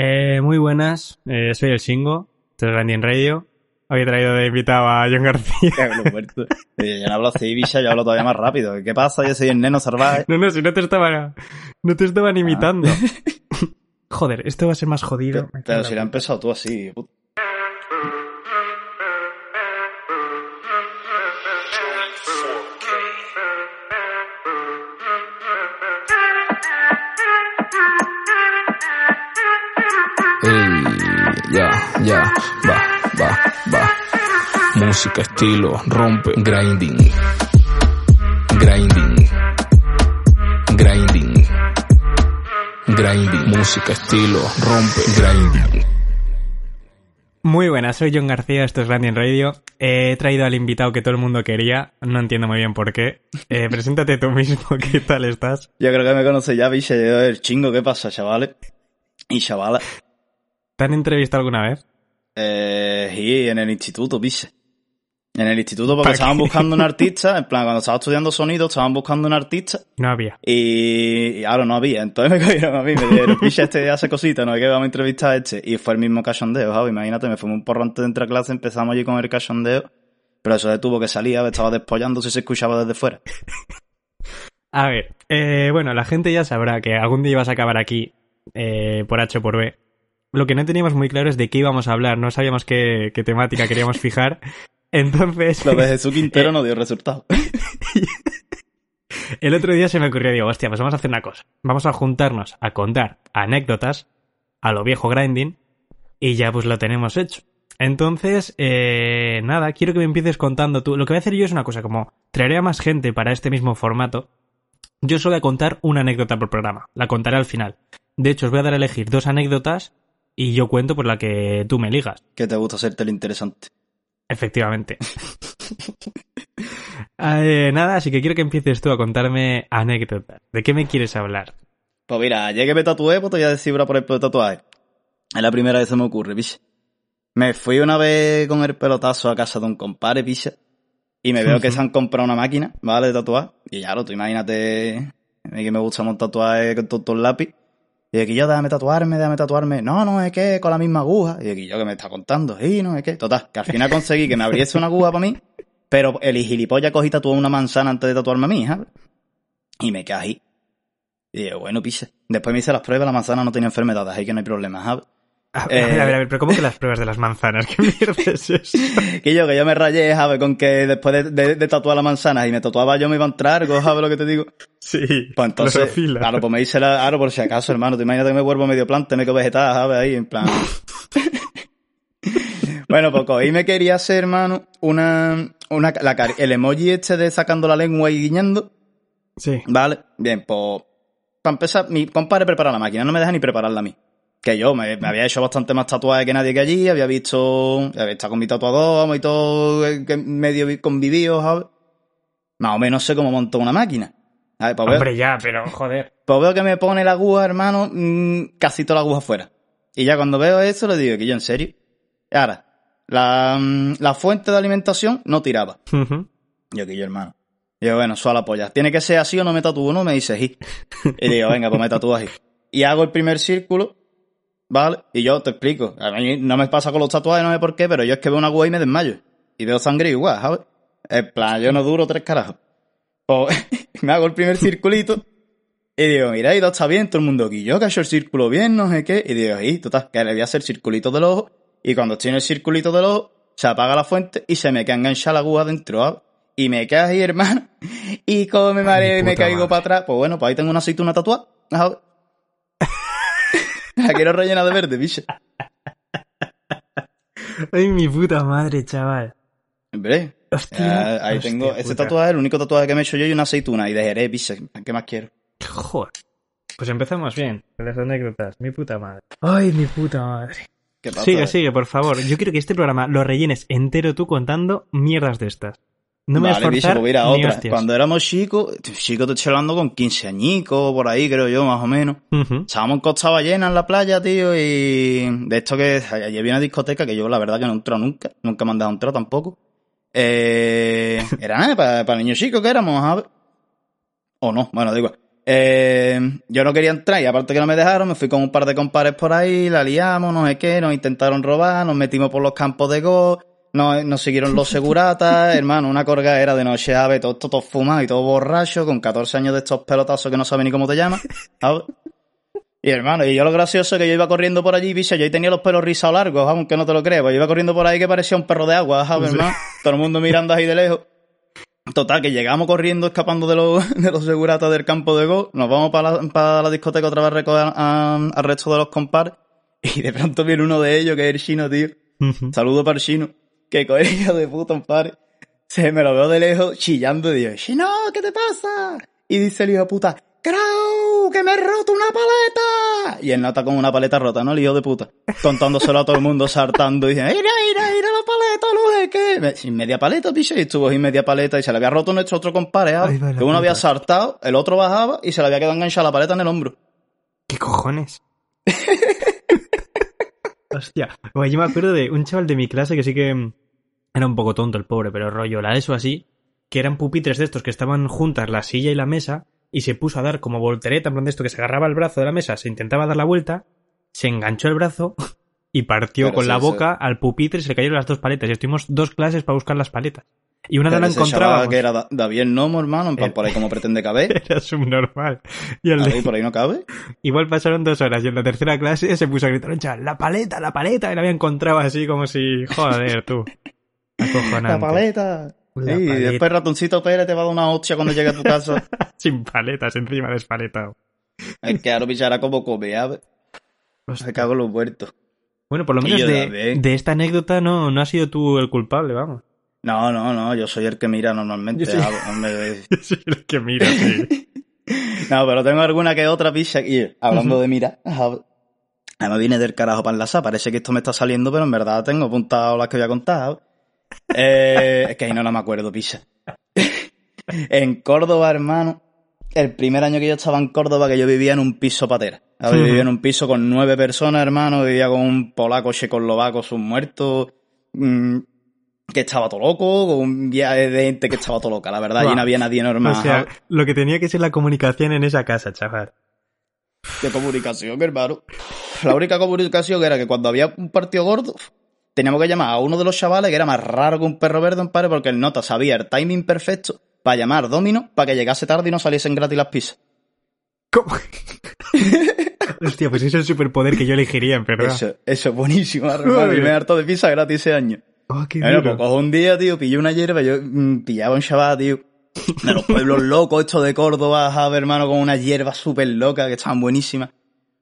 Eh, muy buenas, eh, soy el Shingo, esto es Randy en Radio. He traído de invitado a John García. Yo no hablo así, bicha, yo hablo todavía más rápido. ¿Qué pasa? Yo soy el neno salvaje. No, no, si no te estaba, no te estaban imitando. Joder, esto va a ser más jodido. Pero, pero si lo has empezado tú así, puto. Ey, ya, ya, va, va, va. Música, estilo, rompe, grinding. Grinding. Grinding. Grinding. Música, estilo, rompe, grinding. Muy buenas, soy John García, esto es en Radio. he traído al invitado que todo el mundo quería, no entiendo muy bien por qué. Eh, preséntate tú mismo, ¿qué tal estás? Yo creo que me conoce ya, bicha, yo el chingo, ¿qué pasa, chavales? Y chavalas. ¿Te han entrevistado alguna vez? Eh, sí, en el instituto, biche. En el instituto porque ¿Para estaban qué? buscando un artista, en plan, cuando estaba estudiando sonido, estaban buscando un artista No había. y, y ahora no había. Entonces me cogieron a mí, me dijeron, picha, este hace cositas, no es que vamos a entrevistar a este. Y fue el mismo cachondeo, ¿sabes? Imagínate, me fue un porro antes de entrar a clase, empezamos allí con el cachondeo. Pero eso de tuvo que ¿sabes? estaba despollando si se escuchaba desde fuera. A ver, eh, bueno, la gente ya sabrá que algún día ibas a acabar aquí, eh, por H o por B. Lo que no teníamos muy claro es de qué íbamos a hablar, no sabíamos qué, qué temática queríamos fijar. Entonces, Lo de Jesús Quintero no dio resultado. el otro día se me ocurrió, digo, hostia, pues vamos a hacer una cosa. Vamos a juntarnos a contar anécdotas a lo viejo grinding y ya pues lo tenemos hecho. Entonces, eh, nada, quiero que me empieces contando tú. Lo que voy a hacer yo es una cosa, como traeré a más gente para este mismo formato. Yo solo voy a contar una anécdota por programa. La contaré al final. De hecho, os voy a dar a elegir dos anécdotas y yo cuento por la que tú me ligas. Que te gusta hacerte el interesante. Efectivamente. Eh, nada, así que quiero que empieces tú a contarme anécdotas. ¿De qué me quieres hablar? Pues mira, ayer que me tatué, pues te voy a decir ahora por el tatuaje. Es la primera vez que se me ocurre, picha. Me fui una vez con el pelotazo a casa de un compadre, picha. Y me veo que se han comprado una máquina, ¿vale? De tatuar. Y ya lo, tú imagínate a mí que me gusta montar tatuajes con todo el lápiz. Y aquí yo, déjame tatuarme, déjame tatuarme. No, no, es que con la misma aguja. Y aquí yo que me está contando. Y no, es que. Total, que al final conseguí que me abriese una aguja para mí. Pero el gilipollas cogí tatuó una manzana antes de tatuarme a mí, ¿sabes? Y me ahí. Y digo, bueno, piche. Después me hice las pruebas, la manzana no tenía enfermedades, ahí que no hay problema, ¿sabes? A, a Eh. ver, a ver, a ver, pero ¿cómo que las pruebas de las manzanas? ¿Qué mierda es eso? Que yo, que yo me rayé, ¿sabes? Con que después de, de- de tatuar la manzana y me tatuaba yo me iba a entrar, ¿sabes lo que te digo? Sí. Pues entonces, claro, pues me hice la, claro, por si acaso, hermano, te imaginas que me vuelvo medio planta, me quedo vegetal, ¿sabes? Ahí, en plan. bueno, pues cogí y me quería hacer, hermano, una, una, la el emoji este de sacando la lengua y guiñando, Sí. ¿vale? Bien, pues, para empezar, mi compadre prepara la máquina, no me deja ni prepararla a mí. Que yo me, me había hecho bastante más tatuajes que nadie que allí, había visto, había estado con mi tatuador, y todo, eh, que medio vi- convivido, ¿sabes? Más o menos sé cómo montó una máquina. ¿sabes? Pues veo- Hombre, ya, pero joder. pues veo que me pone la aguja, hermano, mm, casi toda la aguja fuera. Y ya cuando veo eso le digo que yo, ¿en serio? Ahora, la, mm, la fuente de alimentación no tiraba. Yo que yo, hermano. Yo, bueno, suave la polla. ¿Tiene que ser así o no me tatúo? No, me dice sí. Y digo, venga, pues me tatúo así. Y hago el primer círculo, ¿vale? Y yo te explico. A mí no me pasa con los tatuajes, no sé por qué, pero yo es que veo una aguja y me desmayo. Y veo sangre igual, ¿sabes? En plan, yo no duro tres carajos. Pues me hago el primer circulito y digo, mira, y todo está bien, todo el mundo aquí. Yo que he hecho el círculo bien, no sé qué. Y digo, y total, que le voy a hacer circulito del ojo. Y cuando estoy en el circulito del ojo, se apaga la fuente y se me queda enganchada la aguja dentro. ¿sabes? Y me quedas ahí, hermano. Y como me mareo y me caigo madre. para atrás, pues bueno, pues ahí tengo una aceituna tatuada. ¿sabes? La quiero rellena de verde, bicho. Ay, mi puta madre, chaval. Hombre, Hostia. eh, ahí hostia tengo, ese tatuaje es el único tatuaje que me he hecho yo y una aceituna. Y de Jerez, bicho. ¿Qué más quiero? Joder. Pues empezamos bien. con Las anécdotas. Mi puta madre. Ay, mi puta madre. ¿Qué pasa? Sigue, sigue, por favor. Yo quiero que este programa lo rellenes entero tú contando mierdas de estas. No me vale, vas a pues otra. Cuando éramos chicos, chicos te estoy hablando con 15 añicos, por ahí creo yo, más o menos. Ujú. Estábamos en Costa Ballena en la playa, tío, y de esto que allí había una discoteca que yo la verdad que no he entrado nunca, nunca me han dejado entrar tampoco. Eh, era nada, para, para niños chicos que éramos, a ver. O no, bueno, digo. Eh, yo no quería entrar y aparte que no me dejaron, me fui con un par de compares por ahí, la liamos, no sé qué, nos intentaron robar, nos metimos por los campos de golf, nos, nos siguieron los seguratas, hermano, una corga era de noche, a ver, todo esto todo fumado y todo borracho, con 14 años de estos pelotazos que no saben ni cómo te llamas, a ver. Y hermano, y yo lo gracioso es que yo iba corriendo por allí, bicho, yo ahí tenía los pelos rizados largos, aunque no te lo creas, pues yo iba corriendo por ahí que parecía un perro de agua, ¿sabes, hermano? Todo el mundo mirando ahí de lejos. Total, que llegamos corriendo, escapando de los, de los seguratas del campo de go, nos vamos para la, para la discoteca otra vez a recoger al resto de los compares, y de pronto viene uno de ellos, que es el chino, tío. Saludo para el chino, que con el hijo de puta, compadre. Se me lo veo de lejos chillando y digo, Chino, ¿qué te pasa? Y dice el hijo de puta, ¡Crow! ¡Que me he roto una paleta! Y él nota con una paleta rota, ¿no? El hijo de puta. Contándoselo a todo el mundo, saltando, y dice, ¡Mira, mira, mira la paleta, no sé qué! Sin media paleta, picho, y estuvo sin media paleta, y se le había roto nuestro otro compadre, la Que uno había saltado, el otro bajaba, y se le había quedado enganchada la paleta en el hombro. ¿Qué cojones? Hostia. Bueno, yo me acuerdo de un chaval de mi clase que sí que mm, era un poco tonto el pobre, pero rollo, la eso así, que eran pupitres de estos que estaban juntas la silla y la mesa, y se puso a dar como voltereta, en plan de esto que se agarraba el brazo de la mesa, se intentaba dar la vuelta, se enganchó el brazo y partió con sí, la sí. boca al pupitre y se le cayeron las dos paletas. Y estuvimos dos clases para buscar las paletas. Y una de Pero la ese chaval encontrábamos. que era Da- David el Nomo, hermano, en plan, Eh. por ahí como pretende caber. Era subnormal. Y el de- por ahí no cabe. Igual pasaron dos horas y en la tercera clase se puso a gritar, la paleta, la paleta, y la había encontrado así como si, joder, tú. Acojonante. La paleta. La sí, y después Ratoncito Pérez te va a dar una hostia cuando llegue a tu casa. Sin paletas, encima despaletado. es que ahora pichara como come, ¿sabes? Se cago en los muertos. Bueno, por lo menos de, de esta anécdota no, no has sido tú el culpable, vamos. No, no, no, yo soy el que mira normalmente. Yo soy el que mira, sí. No, pero tengo alguna que otra picha aquí. Hablando de mira, ¿sabes? Además viene del carajo para enlazar. Parece que esto me está saliendo, pero en verdad tengo apuntado las que voy a contar. Eh, es que ahí no, no me acuerdo, picha. en Córdoba, hermano, el primer año que yo estaba en Córdoba, que yo vivía en un piso patera. Ujú. Vivía en un piso con nueve personas, hermano. Vivía con un polaco checoslovaco, sus muertos. mm, que estaba todo loco, con un viaje de gente que estaba todo loca, la verdad, allí no había nadie normal. O sea, lo que tenía que ser la comunicación en esa casa, chaval. de comunicación, hermano. La única comunicación era que cuando había un partido gordo, teníamos que llamar a uno de los chavales que era más raro que un perro verde, un padre, porque el nota sabía el timing perfecto para llamar Domino para que llegase tarde y no saliesen gratis las pizzas. ¿Cómo? Hostia, pues ese es el superpoder que yo elegiría, en verdad. Eso, eso es buenísimo, hermano. Y me he harto de pizza gratis ese año. Oh, qué Bueno, pues cojo un día, tío, pillé una hierba, yo mm, pillaba un chaval, tío, de los pueblos locos, estos de Córdoba, ¿sabes, hermano, con unas hierbas súper locas que estaban buenísimas.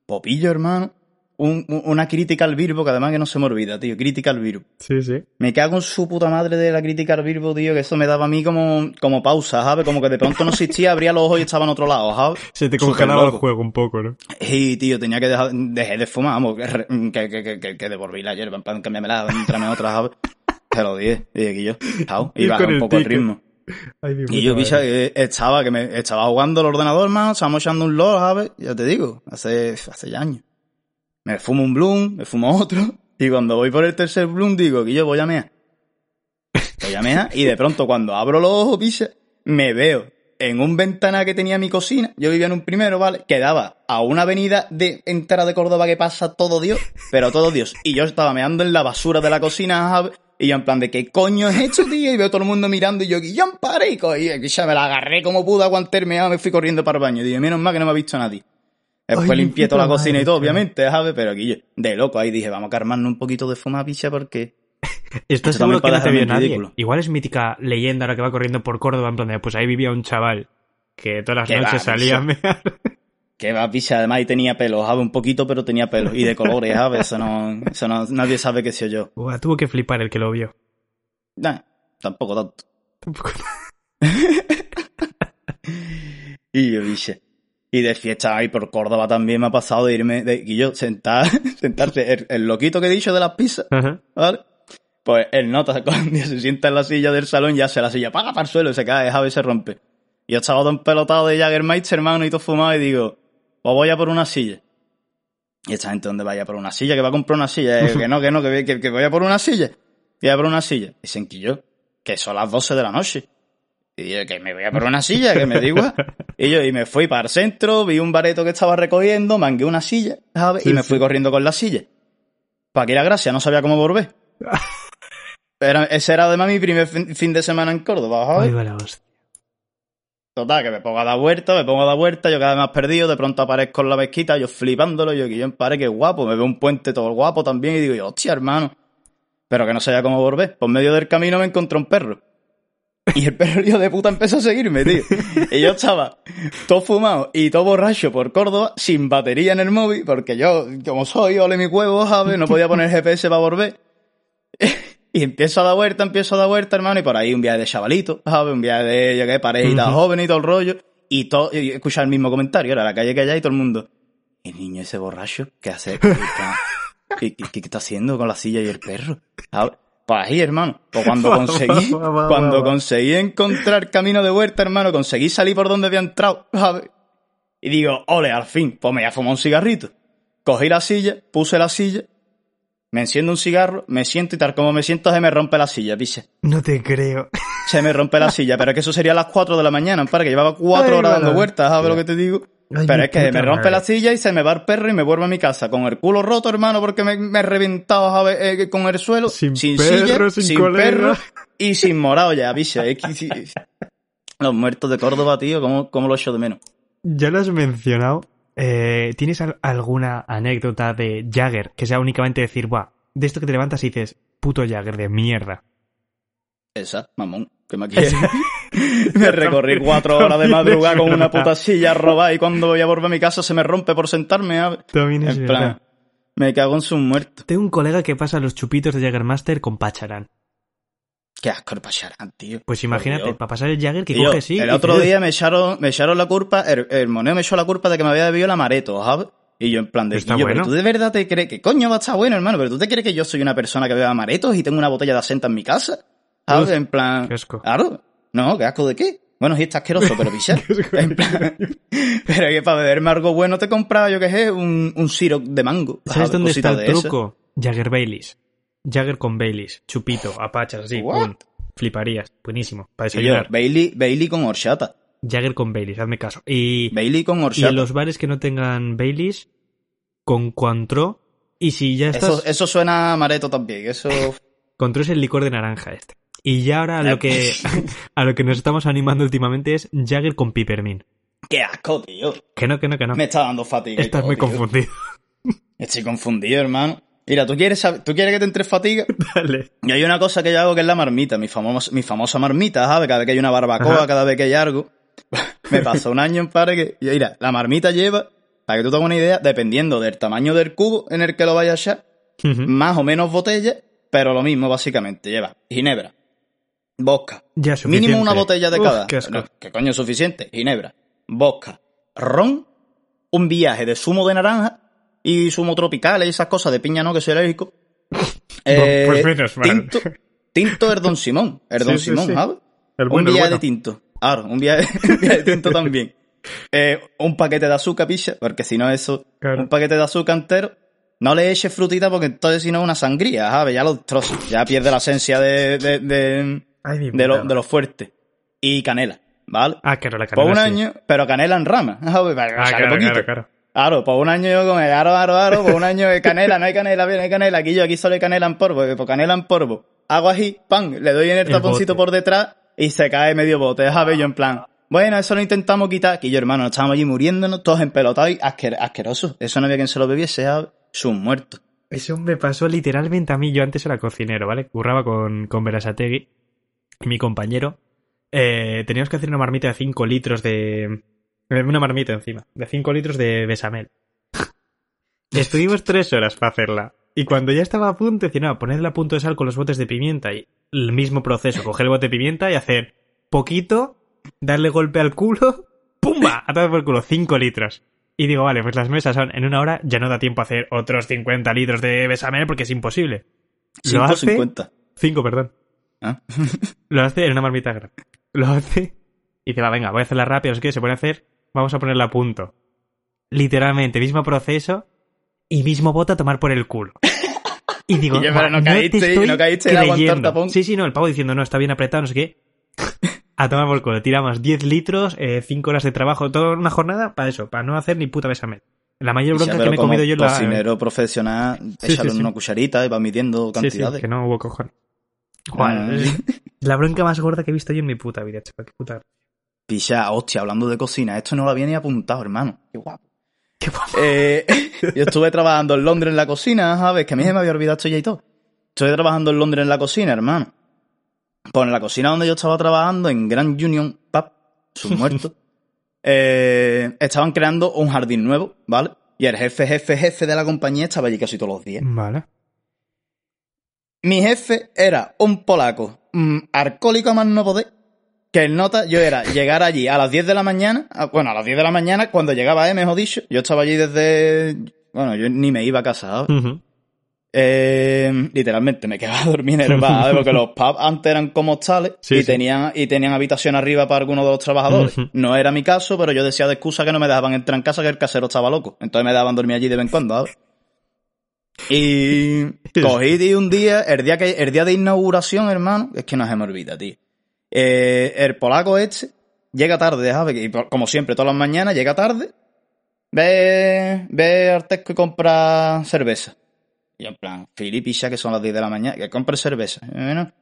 Popillo, hermano. Un- un- una crítica al Virbo, que además que no se me olvida, tío, crítica al Virbo. Sí, sí. Me cago en su puta madre de la crítica al Virbo, tío, que eso me daba a mí como, como pausa, ¿sabes? Como que de pronto no existía, abría los ojos y estaba en otro lado, ¿sabes? Se te congelaba el juego un poco, ¿no? Y, tío, tenía que dejar, dejé de fumar, vamos, que, que, que, que, devolví la hierba, en plan, que me la, entrame otra, ¿sabes? Te lo dije, dije que yo, chao, y Ir bajé un el poco el ticket. ritmo. Ay, Y yo, picha, que estaba, que me, estaba jugando al ordenador, hermano, estábamos echando un LOL, ¿sabes? Ya te digo, hace, hace ya años. Me fumo un Bloom, me fumo otro, y cuando voy por el tercer Bloom digo que yo voy a mear. Voy a mear, y de pronto cuando abro los ojos, picha, me veo en un ventana que tenía mi cocina, yo vivía en un primero, ¿vale? Que daba a una avenida de entera de Córdoba que pasa todo Dios, pero todo Dios. Y yo estaba meando en la basura de la cocina. Y yo en plan de, ¿qué coño es esto, tío? Y veo todo el mundo mirando y yo, Guillón, pare, y ya me la agarré como pude, meado, me fui corriendo para el baño. Y dije, menos mal que no me ha visto nadie. Después limpié toda la cocina y todo, tío. obviamente, ¿sabes? Pero aquí yo, de loco, ahí dije, vamos a calmarnos un poquito de fumar, picha, porque... Esto seguro que no te vio nadie. ridículo. Igual es mítica leyenda ahora que va corriendo por Córdoba, en plan de, pues ahí vivía un chaval que todas las noches va, salía a picha. mear. Que va, picha, además, y tenía pelo, ¿sabes? Un poquito, pero tenía pelo. Y de colores, ¿sabes? Eso no, eso no, nadie sabe qué soy yo. Buah, tuvo que flipar el que lo vio. Nah, tampoco tanto. Tampoco- Y yo dije. Y de fiesta ahí por Córdoba también me ha pasado de irme, de y yo sentar, sentarse, el, el loquito que he dicho de las pizzas, Ajá. ¿vale? Pues él nota cuando se sienta en la silla del salón, ya se la silla paga para el suelo, y se cae, Javi se rompe. Y yo estaba todo empelotado de Jaggermeister, hermano, y todo fumado, y digo, pues voy a por una silla. Y esta gente, ¿dónde vaya por una silla? Que va a comprar una silla. Yo, que no, que no, que, que, que voy a por una silla. Y voy a por una silla. Y se enquilló, que son las 12 de la noche. Y yo, que me voy a por una silla, que me digo. Y yo, y me fui para el centro, vi un bareto que estaba recogiendo, mangué una silla, ¿sabes? Sí, y me sí. fui corriendo con la silla. Para que la gracia, no sabía cómo volver. Era, ese era además mi primer fin, de semana en Córdoba, ¿sabes? Ay, va la hostia. Total, que me pongo a dar vuelta, me pongo a dar vuelta, yo cada vez más perdido, de pronto aparezco en la mezquita, yo flipándolo, yo que yo en pare, que guapo, me veo un puente todo guapo también, y digo hostia, hermano. Pero que no sabía cómo volver. Por medio del camino me encontré un perro. Y el perro hijo de puta empezó a seguirme, tío. Y yo estaba todo fumado y todo borracho por Córdoba, sin batería en el móvil, porque yo, como soy, ole mi huevo, ¿sabes? No podía poner GPS para volver. Y empiezo a dar vuelta, empiezo a dar vuelta, hermano, y por ahí un viaje de chavalito, ¿sabes? Un viaje de, yo qué, parejitas Ujú. jóvenes y todo el rollo. Y todo, y escuchar el mismo comentario, era la calle que allá y todo el mundo. El niño ese borracho, ¿qué hace? ¿Qué, qué- qué- qué está haciendo con la silla y el perro? ¿Sabes? Pues ahí, hermano. Pues cuando conseguí, cuando conseguí encontrar camino de vuelta, hermano, conseguí salir por donde había entrado, ¿sabes? Y digo, ole, al fin, pues me voy a fumar un cigarrito. Cogí la silla, puse la silla, me enciendo un cigarro, me siento y tal como me siento se me rompe la silla, picha. No te creo. Se me rompe la silla, pero es que eso sería a las 4 de la mañana, para que llevaba cuatro Ay, horas dando vueltas, ¿sabes lo que te digo? Ay, pero es que me rompe madre. la silla y se me va el perro y me vuelvo a mi casa con el culo roto, hermano, porque me, me he reventado ¿sabes? Eh, con el suelo, Sin sin perro, silla, sin colega. perro y sin morado ya, picha. Es que, sí, los muertos de Córdoba, tío, ¿cómo, cómo lo echo de menos? Ya lo has mencionado. Eh, ¿Tienes al- alguna anécdota de Jagger que sea únicamente decir, buah, de esto que te levantas y dices, puto Jagger de mierda? Esa, mamón, que me quiere. me recorrí cuatro horas de madrugada con una puta silla robada y cuando voy a volver a mi casa se me rompe por sentarme, ¿sabes? También es En verdad. plan, me cago en sus muertos. Tengo un colega que pasa los chupitos de Jaggermaster con Pacharán. Qué asco el Pacharán, tío. Pues imagínate, para pasar el Jagger que Tío, coge sí. el otro día me echaron, me echaron la culpa, el, el moneo me echó la culpa de que me había bebido el amareto, ¿sabes? Y yo en plan de, "Guillo, bueno. pero tú de verdad te crees que coño va a estar bueno, hermano, pero tú te crees que yo soy una persona que bebe amaretos y tengo una botella de asenta en mi casa, ¿sabes? En plan, qué asco. claro, no, qué asco de qué. Bueno, sí está asqueroso, pero pichar. en plan, pero que para beberme algo bueno te compraba, yo qué sé, un, un siroc de mango. ¿Sabes dónde está Cositas el truco? Jagger Baileys. Jagger con Baileys. Chupito, apachas, así. Pum. Fliparías. Buenísimo. Para Y yo, desayunar. Bailey, Bailey con horchata. Jagger con Baileys, hazme caso. Y, Bailey con y horchata. en los bares que no tengan Baileys, con Cointreau. Y si ya estás... Eso, eso suena a amareto también, eso... Cointreau es el licor de naranja este. Y ya ahora a lo que, a lo que nos estamos animando últimamente es Jagger con Pipermin. ¡Qué asco, tío! Que no, que no, que no. Me está dando fatiga. Estás todo, muy tío. confundido. Estoy confundido, hermano. Mira, ¿tú quieres, ¿tú quieres que te entre fatiga? Dale. Y hay una cosa que yo hago que es la marmita, mi, famosa mi famosa marmita, ¿sabes? Cada vez que hay una barbacoa, Ajá. cada vez que hay algo. Me pasó un año en pare que... y Mira, la marmita lleva, para que tú te hagas una idea, dependiendo del tamaño del cubo en el que lo vayas a echar, más o menos botellas, pero lo mismo básicamente. Lleva ginebra, Ya, suficiente. Mínimo una botella de Uf, cada. qué asco. No, ¿Qué coño es suficiente? Ginebra, vodka, ron, un viaje de zumo de naranja y zumo tropical y esas cosas de piña no, que soy alérgico. Eh, pues menos mal. Tinto, tinto es Don Simón. Don Sí, Simón, sí. ¿sabes? El un bueno, viaje bueno. de tinto. Claro, un viaje, un viaje de tinto también. Eh, un paquete de azúcar, picha, porque si no eso, Claro. un paquete de azúcar entero. No le eches frutita porque entonces si no es una sangría, ¿sabes? Ya lo trozos, ya pierde la esencia de, de, de, Ay, de lo, de lo fuerte. Y canela, ¿vale? Ah, claro, la por canela. un sí. año, pero canela en rama. Para que Ah, claro, poquito. claro, claro. Claro, por un año yo con el aro, aro, aro, por un año de canela, no hay canela, no hay canela, aquí yo, aquí solo hay canela en polvo, por canela en polvo. Hago así, pan, le doy en el El taponcito bote. por detrás y se cae medio bote, ¿sabes? Yo en plan, bueno, eso lo intentamos quitar, que yo hermano, nos estábamos allí muriéndonos, todos empelotados y asquer asquerosos. Eso no había quien se lo bebiese, ¿sabes? Son muertos. Eso me pasó literalmente a mí. Yo antes era cocinero, ¿vale? Curraba con, con Berasategui mi compañero. Eh, teníamos que hacer una marmita de 5 litros de... de Una marmita encima. De 5 litros de besamel. Estuvimos tres horas para hacerla. Y cuando ya estaba a punto, decía, no, ponedle a punto de sal con los botes de pimienta. Y el mismo proceso, coger el bote de pimienta y hacer poquito, darle golpe al culo, ¡Pumba! A tomar por culo, 5 litros. Y digo, vale, pues las mesas son en una hora, ya no da tiempo a hacer otros 50 litros de besamel porque es imposible. Lo hace... 5.50. 5, perdón. ¿Ah? Lo hace en una marmita grande. Lo hace y dice, va, venga, voy a hacerla rápido, es que se puede hacer, vamos a ponerla a punto. Literalmente, mismo proceso y mismo bote a tomar por el culo. Y digo, Y yo, pero "Va, no te caíste- estoy no caíste creyendo". Sí, sí, no, el pavo diciendo, no, está bien apretado, no sé qué. A tomar por culo. Tiramos 10 litros, 5 horas de trabajo, toda una jornada para eso, para no hacer ni puta besamel. La mayor bronca que me he comido yo en la... cocinero profesional, Sí, una cucharita y va midiendo cantidades. que no hubo cojones. Ah. es la bronca más gorda que he visto yo en mi puta vida, chaval. Qué puta. Picha, hostia, hablando de cocina, esto no lo había ni apuntado, hermano. Qué guapo. Qué guapo. Eh, yo estuve trabajando en Londres en la cocina, ¿sabes? Que a mí se me había olvidado esto ya y todo. Estuve trabajando en Londres en la cocina, hermano. Pues en la cocina donde yo estaba trabajando, en Grand Union Pub, sus muertos, eh, estaban creando un jardín nuevo, ¿vale? Y el jefe, jefe, jefe de la compañía estaba allí casi todos los días. Vale. Mi jefe era un polaco, mm, alcohólico a más no poder, que el nota, yo era llegar allí a las 10 de la mañana, bueno, a las 10 de la mañana, cuando llegaba, eh, mejor dicho, yo estaba allí desde, bueno, yo ni me iba a casa. Ujú. Eh, literalmente me quedaba a dormir en el bar, porque los pubs antes eran como hostales Sí, y, sí. Tenían, y tenían habitación arriba para algunos de los trabajadores. No era mi caso, pero yo decía de excusa que no me dejaban entrar en casa que el casero estaba loco. Entonces me dejaban dormir allí de vez en cuando, ¿sabes? Y cogí tío, un día, el día que, el día de inauguración, hermano, es que no se me olvida, tío. Eh, el polaco este llega tarde, ¿sabes? Y como siempre, todas las mañanas llega tarde, ve, ve a Artesco y compra cerveza. Y en plan, Filipicha, que son las 10 de la mañana, que compre cerveza. Bueno,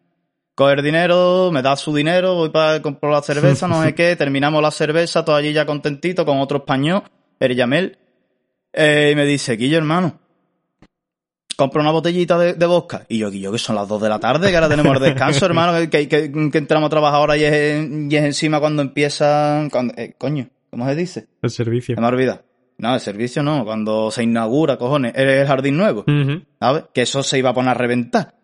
coger dinero, me da su dinero, voy para comprar la cerveza, no sé qué, terminamos la cerveza, todo allí ya contentito, con otro español, el Yamel, eh, y me dice, Guillo, hermano, compra una botellita de, de vodka. Y yo, que son las 2 de la tarde, que ahora tenemos el descanso, hermano, que, que, que- que entramos a trabajar ahora y es, y es encima cuando empieza, cuando- eh, coño, ¿cómo se dice? El servicio. Se me ha olvidado. No, el servicio no, cuando se inaugura, cojones, el jardín nuevo. Ujú. ¿sabes? Que eso se iba a poner a reventar.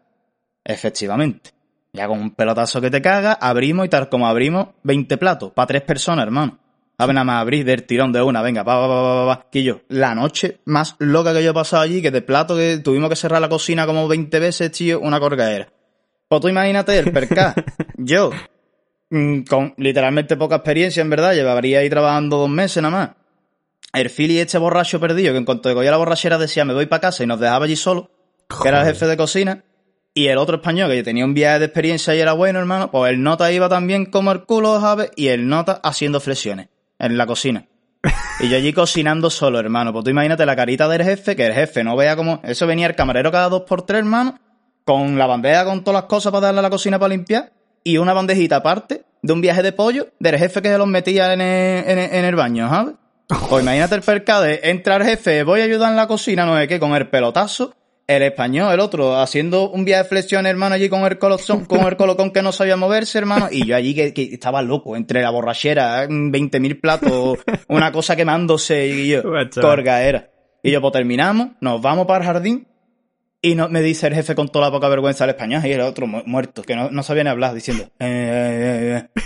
Efectivamente. Ya con un pelotazo que te caga, abrimos y tal como abrimos, 20 platos, para tres personas, hermano. ¿Sabes? Nada más abrir del tirón de una, venga, pa, pa, pa, pa, pa. Que yo, la noche más loca que yo he pasado allí, que de plato que tuvimos que cerrar la cocina como 20 veces, tío, una corgadera. Pues tú imagínate el perca. yo, mm, con literalmente poca experiencia, en verdad, llevaría ahí trabajando dos meses nada más. El Philly este borracho perdido, que en cuanto cogía la borrachera decía me voy para casa y nos dejaba allí solo, que era el jefe de cocina, y el otro español que tenía un viaje de experiencia y era bueno, hermano, pues el nota iba también como el culo, ¿sabes? Y el nota haciendo flexiones en la cocina. Y yo allí cocinando solo, hermano. Pues tú imagínate la carita del jefe, que el jefe no vea como... Eso venía el camarero cada dos por tres, hermano, con la bandeja con todas las cosas para darle a la cocina para limpiar, y una bandejita aparte de un viaje de pollo del jefe que se los metía en el, en el- baño, ¿sabes? Pues imagínate el percado de entra el jefe, voy a ayudar en la cocina, no sé qué, con el pelotazo, el español, el otro, haciendo un viaje de flexión, hermano, allí con el colocón, con el colocón que no sabía moverse, hermano, y yo allí que, que estaba loco, entre la borrachera, 20.000 platos, una cosa quemándose, y yo, Guacha. corgaera. Y yo, pues terminamos, nos vamos para el jardín, y no, me dice el jefe con toda la poca vergüenza al español, y el otro mu- muerto, que no, no sabía ni hablar, diciendo, eh, eh, eh, eh.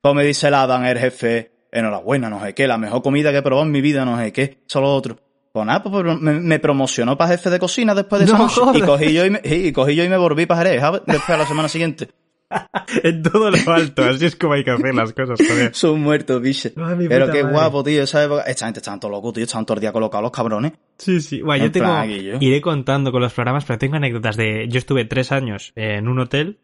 Pues me dice el Adam, el jefe, enhorabuena, no sé qué, la mejor comida que he probado en mi vida, no sé qué, solo otro. Pues nada, pues me, me promocionó para jefe de cocina después de esa No noche. Y cogí yo y me, y cogí yo y me volví para Jerez. Después a la semana siguiente. En todo lo alto, así es como hay que hacer las cosas, joder. Son muertos, biche. Ay, Pero qué madre. guapo, tío, esa época. Esta gente estaban todos locos, tío, estaban todo el día colocados los cabrones. Sí, sí. Bueno, yo En tengo, plan, iré contando con los programas, pero tengo anécdotas de, yo estuve tres años en un hotel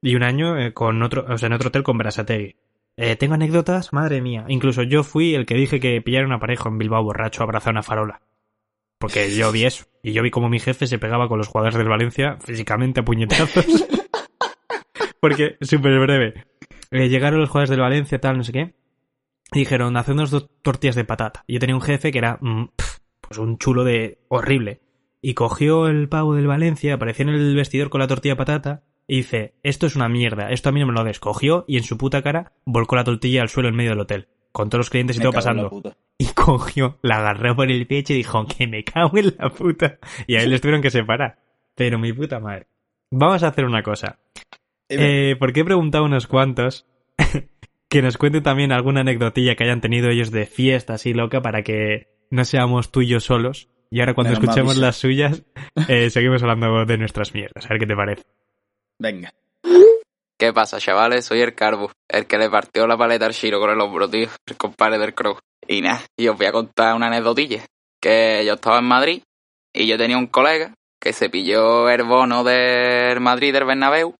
y un año eh, con otro, o sea, en otro hotel con Berasategui. Eh, tengo anécdotas, madre mía. Incluso yo fui el que dije que pillara una pareja en Bilbao borracho abrazado a una farola. Porque yo vi eso. Y yo vi como mi jefe se pegaba con los jugadores del Valencia físicamente a puñetazos. Porque, súper breve. Eh, llegaron los jugadores del Valencia, tal, no sé qué. Y dijeron, hacednos dos tortillas de patata. Y yo tenía un jefe que era, mm, pues un chulo de horrible. Y cogió el pavo del Valencia, apareció en el vestidor con la tortilla de patata. Y dice, esto es una mierda, esto a mí no me lo des. Cogió y en su puta cara volcó la tortilla al suelo en medio del hotel. Con todos los clientes y Me todo pasando. Y cogió, la agarró por el pecho y dijo, que me cago en la puta. Y ahí les tuvieron que separar. Pero mi puta madre. Vamos a hacer una cosa. Eh, porque he preguntado a unos cuantos que nos cuente también alguna anecdotilla que hayan tenido ellos de fiesta así loca para que no seamos tú y yo solos. Y ahora cuando escuchemos las suyas, eh, seguimos hablando de nuestras mierdas. A ver qué te parece. Venga. ¿Qué pasa, chavales? Soy el Carbo, el que le partió la paleta al Shiro con el hombro, tío, el compadre del Crow. Y nada, y os voy a contar una anécdotilla. Que yo estaba en Madrid y yo tenía un colega que se pilló el bono del Madrid del Bernabéu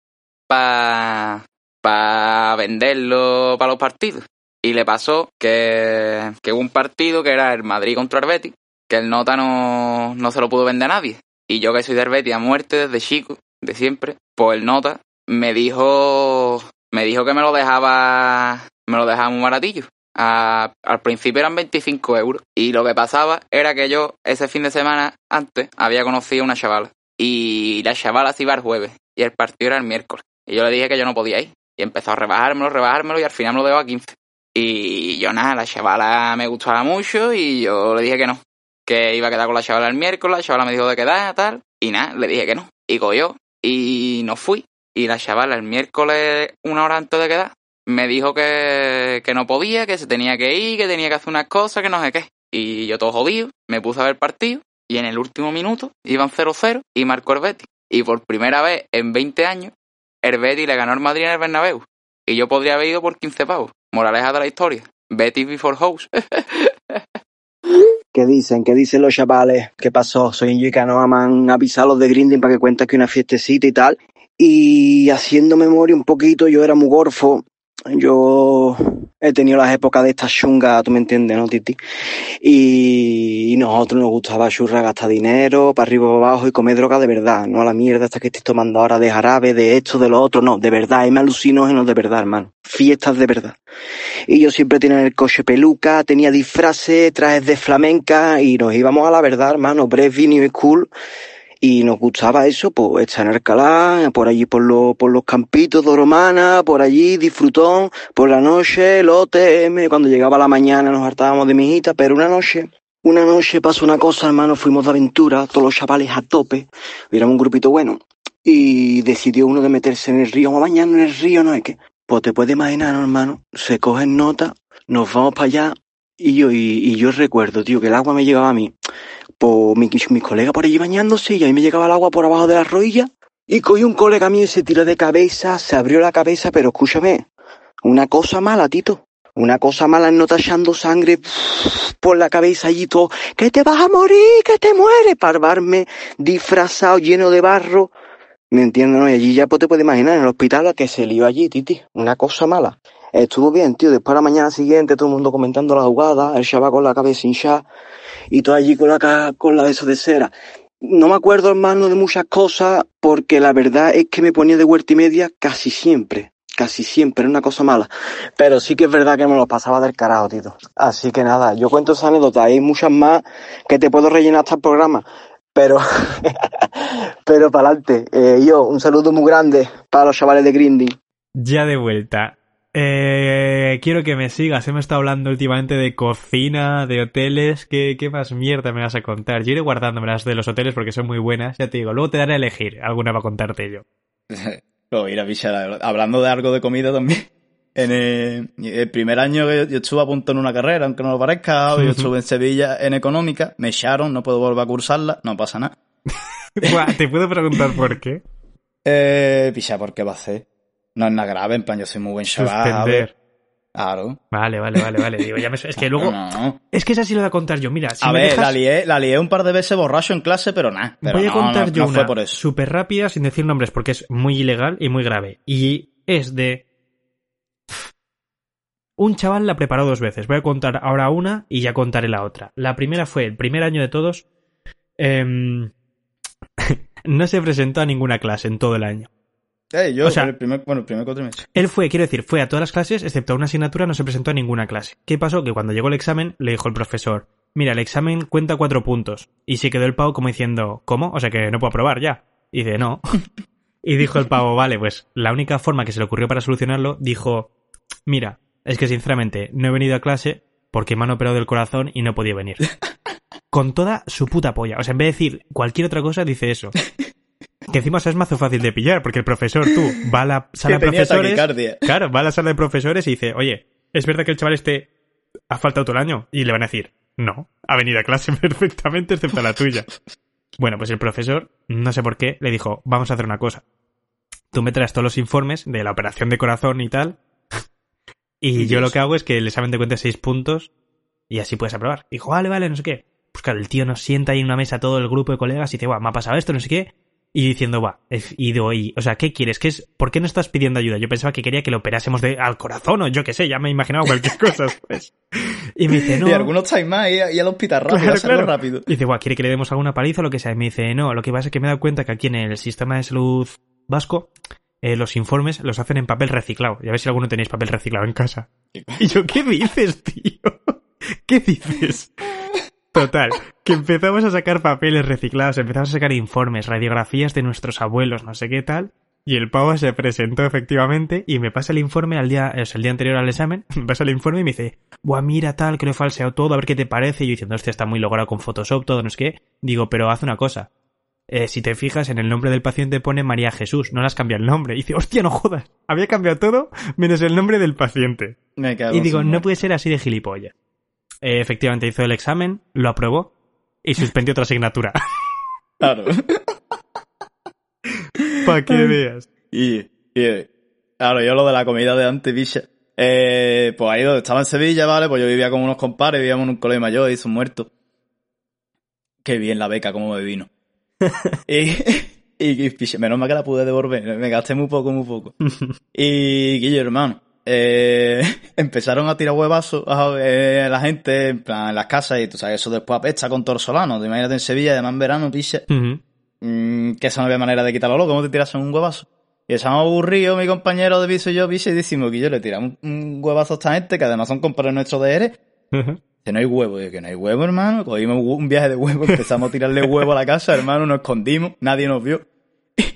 para pa venderlo para los partidos. Y le pasó que, que hubo un partido que era el Madrid contra el Betis, que el Nota no, no se lo pudo vender a nadie. Y yo que soy del Betis a muerte desde chico, de siempre, pues el Nota me dijo me dijo que me lo dejaba me lo dejaba muy baratillo Al principio eran 25 euros y lo que pasaba era que yo ese fin de semana antes había conocido a una chavala y la chavala se iba el jueves y el partido era el miércoles y yo le dije que yo no podía ir y empezó a rebajármelo, rebajármelo y al final me lo dejó a 15 y yo nada, la chavala me gustaba mucho y yo le dije que no que iba a quedar con la chavala el miércoles, la chavala me dijo de quedar, tal, y nada, le dije que no. Y cogió, y no fui. Y la chavala el miércoles, una hora antes de quedar, me dijo que, que no podía, que se tenía que ir, que tenía que hacer unas cosas, que no sé qué. Y yo todo jodido, me puse a ver partido, y en el último minuto iban 0-0 y marcó el Betis. Y por primera vez en 20 años, el Betis le ganó al Madrid en el Bernabéu. Y yo podría haber ido por 15 pavos. Moraleja de la historia. Betis before house. ¿Qué dicen? ¿Qué dicen los chavales? ¿Qué pasó? Soy en Yicanoa, me han avisado los de Grinding para que cuentes que una fiestecita y tal. Y haciendo memoria un poquito, yo era muy gorfo. Yo he tenido las épocas de esta chunga, tú me entiendes, ¿no, Titi? Y, y nosotros nos gustaba churra, gastar dinero, para arriba, para abajo y comer droga de verdad, no a la mierda hasta que estoy tomando ahora de jarabe, de esto, de lo otro, no, de verdad, hay alucinógenos de verdad, hermano. Fiestas de verdad. Y yo siempre tenía en el coche peluca, tenía disfraces, trajes de flamenca y nos íbamos a la verdad, hermano, Breve New School. Y nos gustaba eso, pues estar en Alcalá, por allí por, los por los campitos de Romana, por allí, disfrutón, por la noche, el OTM, cuando llegaba la mañana nos hartábamos de mijita, pero una noche, una noche pasó una cosa, hermano, fuimos de aventura, todos los chavales a tope, éramos un grupito bueno, y decidió uno de meterse en el río, vamos a bañarnos en el río, no es que, pues te puedes imaginar, ¿no, hermano, se cogen nota, nos vamos para allá, y yo, y, y yo recuerdo, tío, que el agua me llegaba a mí, por mi, mis colegas por allí bañándose, y ahí me llegaba el agua por abajo de la rodilla, y cogí un colega mío y se tiró de cabeza, se abrió la cabeza, pero escúchame, una cosa mala, Tito. Una cosa mala no echando sangre por la cabeza allí todo, que te vas a morir, que te mueres, parvarme disfrazado, lleno de barro. ¿Me entiendes? no? Y allí ya pues, te puedes imaginar, en el hospital a que se lió allí, Titi. Una cosa mala. Estuvo bien, tío. Después a la mañana siguiente, todo el mundo comentando la jugada, el chaval con la cabeza hinchada y todo allí con la, con la de eso de cera. No me acuerdo, hermano, de muchas cosas, porque la verdad es que me ponía de vuelta y media casi siempre. Casi siempre, era una cosa mala. Pero sí que es verdad que me lo pasaba del carajo, Tito. Así que nada, yo cuento esa anécdota. Hay muchas más que te puedo rellenar hasta el programa. Pero, pero para adelante. Eh, yo, un saludo muy grande para los chavales de Grinding. Ya de vuelta. Eh, quiero que me sigas. Hemos estado hablando últimamente de cocina, de hoteles. ¿Qué, ¿Qué más mierda me vas a contar? Yo iré guardándome las de los hoteles porque son muy buenas. Ya te digo, luego te daré a elegir alguna para contarte yo. Luego ir a pichar. Hablando de algo de comida también. En el, el primer año que yo estuve a punto en una carrera, aunque no lo parezca, yo estuve en Sevilla en económica, me echaron, no puedo volver a cursarla, no pasa nada. ¿Te puedo preguntar por qué? Eh, picha, ¿por qué va a hacer? No es nada grave, en plan, yo soy muy buen chaval. Suspender. Claro. Vale, vale, vale, vale. Digo, ya me... Es que luego... No. Es que esa sí lo voy a contar yo. Mira, si a me ver, dejas... la, lié, la lié un par de veces borracho en clase, pero nada. Voy a no, contar no, yo no una súper rápida sin decir nombres porque es muy ilegal y muy grave. Y es de... Un chaval la preparó dos veces. Voy a contar ahora una y ya contaré la otra. La primera fue el primer año de todos. em, no se presentó a ninguna clase en todo el año. Eh, yo, o sea- el primer, bueno, el primer cuatrimestre. Él fue, quiero decir, fue a todas las clases, excepto a una asignatura, no se presentó a ninguna clase. ¿Qué pasó? Que cuando llegó el examen, le dijo el profesor, mira, el examen cuenta cuatro puntos. Y se quedó el pavo como diciendo, ¿cómo? O sea que no puedo aprobar ya. Y dice, no. y dijo el pavo, vale, pues la única forma que se le ocurrió para solucionarlo, dijo, mira, es que sinceramente no he venido a clase porque me han operado del corazón y no podía venir. Con toda su puta polla. O sea, en vez de decir cualquier otra cosa, dice eso. Que encima es mazo fácil de pillar, porque el profesor, tú, va a la sala de profesores. taquicardia. Claro, va a la sala de profesores y dice, oye, ¿es verdad que el chaval este ha faltado todo el año? Y le van a decir, no, ha venido a clase perfectamente excepto la tuya. Bueno, pues el profesor, no sé por qué, le dijo, vamos a hacer una cosa. Tú me traes todos los informes de la operación de corazón y tal, y yo lo que hago es que el examen te cuente seis puntos y así puedes aprobar. Y dijo, vale, vale, no sé qué. Pues claro, el tío nos sienta ahí en una mesa todo el grupo de colegas y dice, va, me ha pasado esto, no sé qué. Y diciendo, va, y digo, y, o sea, ¿qué quieres? ¿Qué es, ¿Por qué no estás pidiendo ayuda? Yo pensaba que quería que lo operásemos de, al corazón o yo qué sé, ya me imaginaba cualquier cosa. Pues. Y me dice, no. Y algunos estáis más y, y al hospital rápido, Claro, claro. rápido. Y dice, guau, ¿quiere que le demos alguna paliza o lo que sea? Y me dice, no, lo que pasa es que me he dado cuenta que aquí en el sistema de salud vasco, eh, los informes los hacen en papel reciclado. Y a ver si alguno tenéis papel reciclado en casa. Y yo, ¿qué dices, tío? ¿Qué dices? Total, que empezamos a sacar papeles reciclados, empezamos a sacar informes, radiografías de nuestros abuelos, no sé qué tal. Y el pavo se presentó efectivamente y me pasa el informe al día, es el día anterior al examen, me pasa el informe y me dice, buah, mira tal, que lo he falseado todo, a ver qué te parece. Y yo diciendo, hostia, está muy logrado con Photoshop, todo, no sé qué. Digo, pero haz una cosa. Eh, si te fijas, en el nombre del paciente pone María Jesús, no le has cambiado el nombre. Y dice, hostia, no jodas, había cambiado todo menos el nombre del paciente. Me Y digo, no puede ser así de gilipollas. Eh, efectivamente hizo el examen, lo aprobó y suspendió otra asignatura. Claro. Para que veas. Y, y, claro, yo lo de la comida de antes, bicha. Eh, pues ahí donde estaba en Sevilla, ¿vale? Pues yo vivía con unos compadres, vivíamos en un colegio mayor y son muertos. Qué bien la beca, como me vino. y, y, y, menos mal que la pude devolver, me gasté muy poco, muy poco. y, Guillo, hermano, eh, empezaron a tirar huevazos a eh, la gente, en plan, en las casas, y tú sabes, eso después apesta con torsolano. Te imagínate en Sevilla, además en verano, picha. Ujú. Mm, que esa no había manera de quitarlo loco, ¿cómo te tiras un huevazo? Y estamos aburridos, mi compañero de piso y yo, piso, y decimos que yo le tiramos un, huevazo a esta gente, que además son compañeros nuestros de ERE, Ujú. que no hay huevo, y que no hay huevo, hermano, cogimos un viaje de huevo, empezamos a tirarle huevo a la casa, hermano, nos escondimos, nadie nos vio,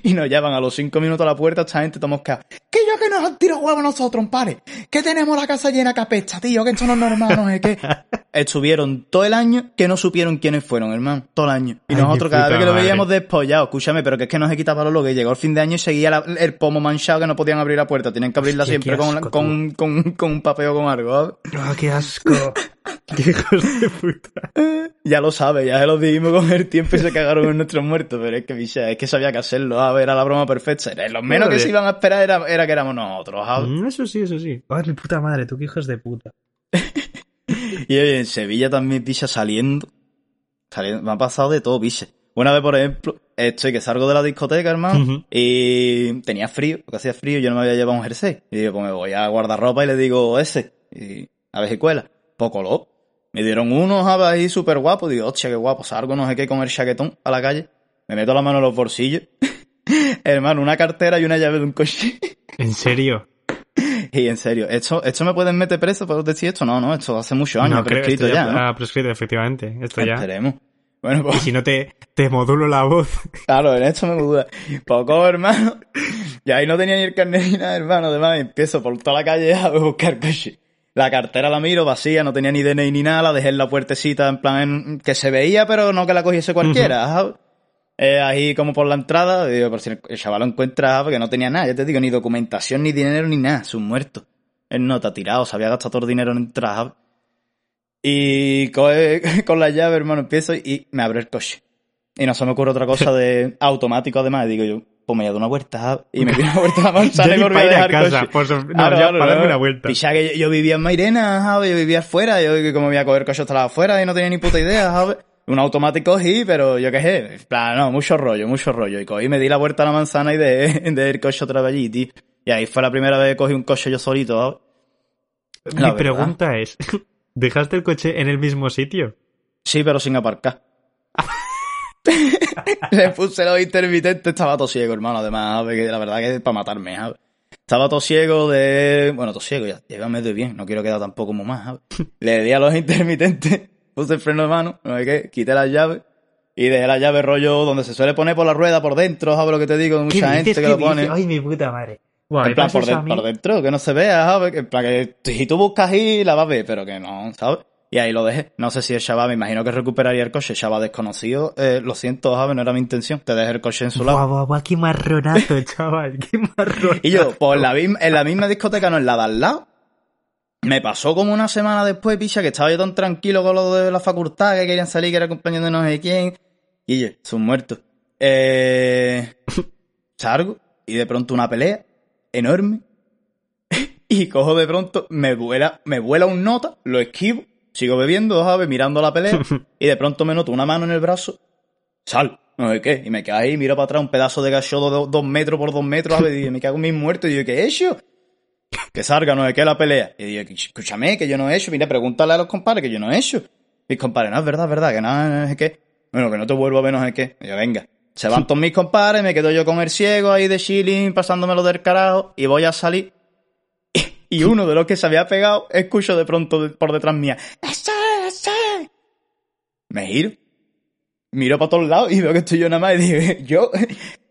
y nos llevan a los cinco minutos a la puerta, esta gente estamos que yo que nos han tirado huevo a nosotros, pare, que tenemos la casa llena de capesta, tío, que esto no es normal, no es que... Estuvieron todo el año que no supieron quiénes fueron, hermano, todo el año. Y Ay, nosotros cada vez que lo veíamos despollado, escúchame, pero que es que no se quitaba lo que llegó el fin de año y seguía la- el pomo manchado que no podían abrir la puerta, tenían que abrirla Hostia, siempre con, con, con, con un papel o con algo. Ah, qué asco. qué hijos de puta. Ya lo sabes, ya se lo dijimos con el tiempo y se cagaron en nuestros muertos, pero es que, bicha, es que sabía que hacerlo, a era la broma perfecta. Era- Lo menos que se iban a esperar era, era que éramos nosotros. Mm, Eso sí, eso sí. Ay, mi puta madre, tú qué hijos de puta. Y oye, en Sevilla también, picha, saliendo. saliendo. Me ha pasado de todo, picha. Una vez, por ejemplo, estoy que salgo de la discoteca, hermano, y tenía frío, porque hacía frío, yo no me había llevado un jersey. Y digo, pues me voy a guardarropa y le digo ese. Y a ver si cuela. Poco lo. Me dieron unos ahí súper guapos. Digo, hostia, qué guapo. Salgo no sé qué con el chaquetón a la calle. Me meto la mano en los bolsillos. hermano, una cartera y una llave de un coche. ¿En serio? y en serio, ¿esto, ¿esto me pueden meter preso por decir esto? No, no, esto hace muchos años no, prescrito esto ya, ¿no? Ah, prescrito, efectivamente. Esto ya. Esperemos. Bueno, Y pues si no te, te modulo la voz. claro, en esto me duda. Poco, hermano. Y ahí no tenía ni el carnet ni nada, hermano. Además, empiezo por toda la calle a buscar coche. La cartera la miro vacía, no tenía ni DNI ni nada, la dejé en la puertecita en plan en- que se veía, pero no que la cogiese cualquiera. Eh, ahí como por la entrada, digo, por si el chaval lo encuentra, porque no tenía nada, ya te digo, ni documentación, ni dinero, ni nada, es un muerto. Él no está tirado, se había gastado todo el dinero en entrar. Y coge- con la llave, hermano, empiezo y me abre el coche. Y no se me ocurre otra cosa de automático, además. Y digo yo, pues me voy a dar una vuelta. Y me doy una vuelta a la manzana y volví a dejar casa, coche. pues, no, ya para darme una vuelta. Picha que yo, yo vivía en Mairena, ¿sabes? Yo vivía afuera. Yo como me iba a coger coche hasta afuera y no tenía ni puta idea, ¿sabes? Un automático sí, pero yo qué sé. En plan, no, mucho rollo, mucho rollo. Y cogí, me di la vuelta a la manzana y dejé, dejé el coche otra vez allí, tío. Y ahí fue la primera vez que cogí un coche yo solito, ¿sabes? Mi verdad. pregunta es, ¿dejaste el coche en el mismo sitio? Sí, pero sin aparcar. Le puse los intermitentes, estaba todo ciego, hermano, además, ¿sabes? que la verdad que es para matarme, ¿sabes? Estaba todo ciego de... Bueno, todo ciego, ya, ya medio bien, no quiero quedar tampoco muy más, ¿sabes? Le di a los intermitentes, puse el freno de mano, no sé qué, quité las llaves y dejé la llave rollo donde se suele poner por la rueda, por dentro, ¿sabes lo que te digo? Mucha gente que lo pone. Ay, mi puta madre. Buah, En plan, por, de- dentro, que no se vea, ¿sabes? Que En plan, que si tú buscas ahí, la vas a ver, pero que no, ¿sabes? Y ahí lo dejé. No sé si el chaval, me imagino que recuperaría el coche. Chaval desconocido, eh, lo siento, Javi, no era mi intención. Te dejé el coche en su lado. Guau, guau, guau, qué marronazo, chaval, qué marronazo. Y yo, pues en la, misma, en la misma discoteca, no en la de al lado, me pasó como una semana después, picha, que estaba yo tan tranquilo con lo de la facultad, que querían salir, que era compañero de no sé quién. Y yo, son muertos. Eh, salgo, y de pronto una pelea enorme. y cojo de pronto, me vuela, me vuela un nota, lo esquivo, sigo bebiendo, ¿sabes? Mirando la pelea, y de pronto me noto una mano en el brazo, sal, no sé qué, y me quedo ahí, miro para atrás, un pedazo de gacho de do- dos metros por dos metros, ¿sabes? Y me cago en mis muertos, y digo, ¿qué he hecho? Que salga, no sé qué, la pelea. Y digo, escúchame, que yo no he hecho, mira, pregúntale a los compadres que yo no he hecho. Mis compadres, no, es verdad, es verdad, que nada, no sé qué. Bueno, que no te vuelvo a ver, no sé qué. Y yo, venga. Se van todos mis compadres, me quedo yo con el ciego ahí de chilling, pasándomelo del carajo, y voy a salir. Y uno de los que se había pegado, escucho de pronto por detrás mía. Me giro, miro para todos lados y veo que estoy yo nada más y digo, yo,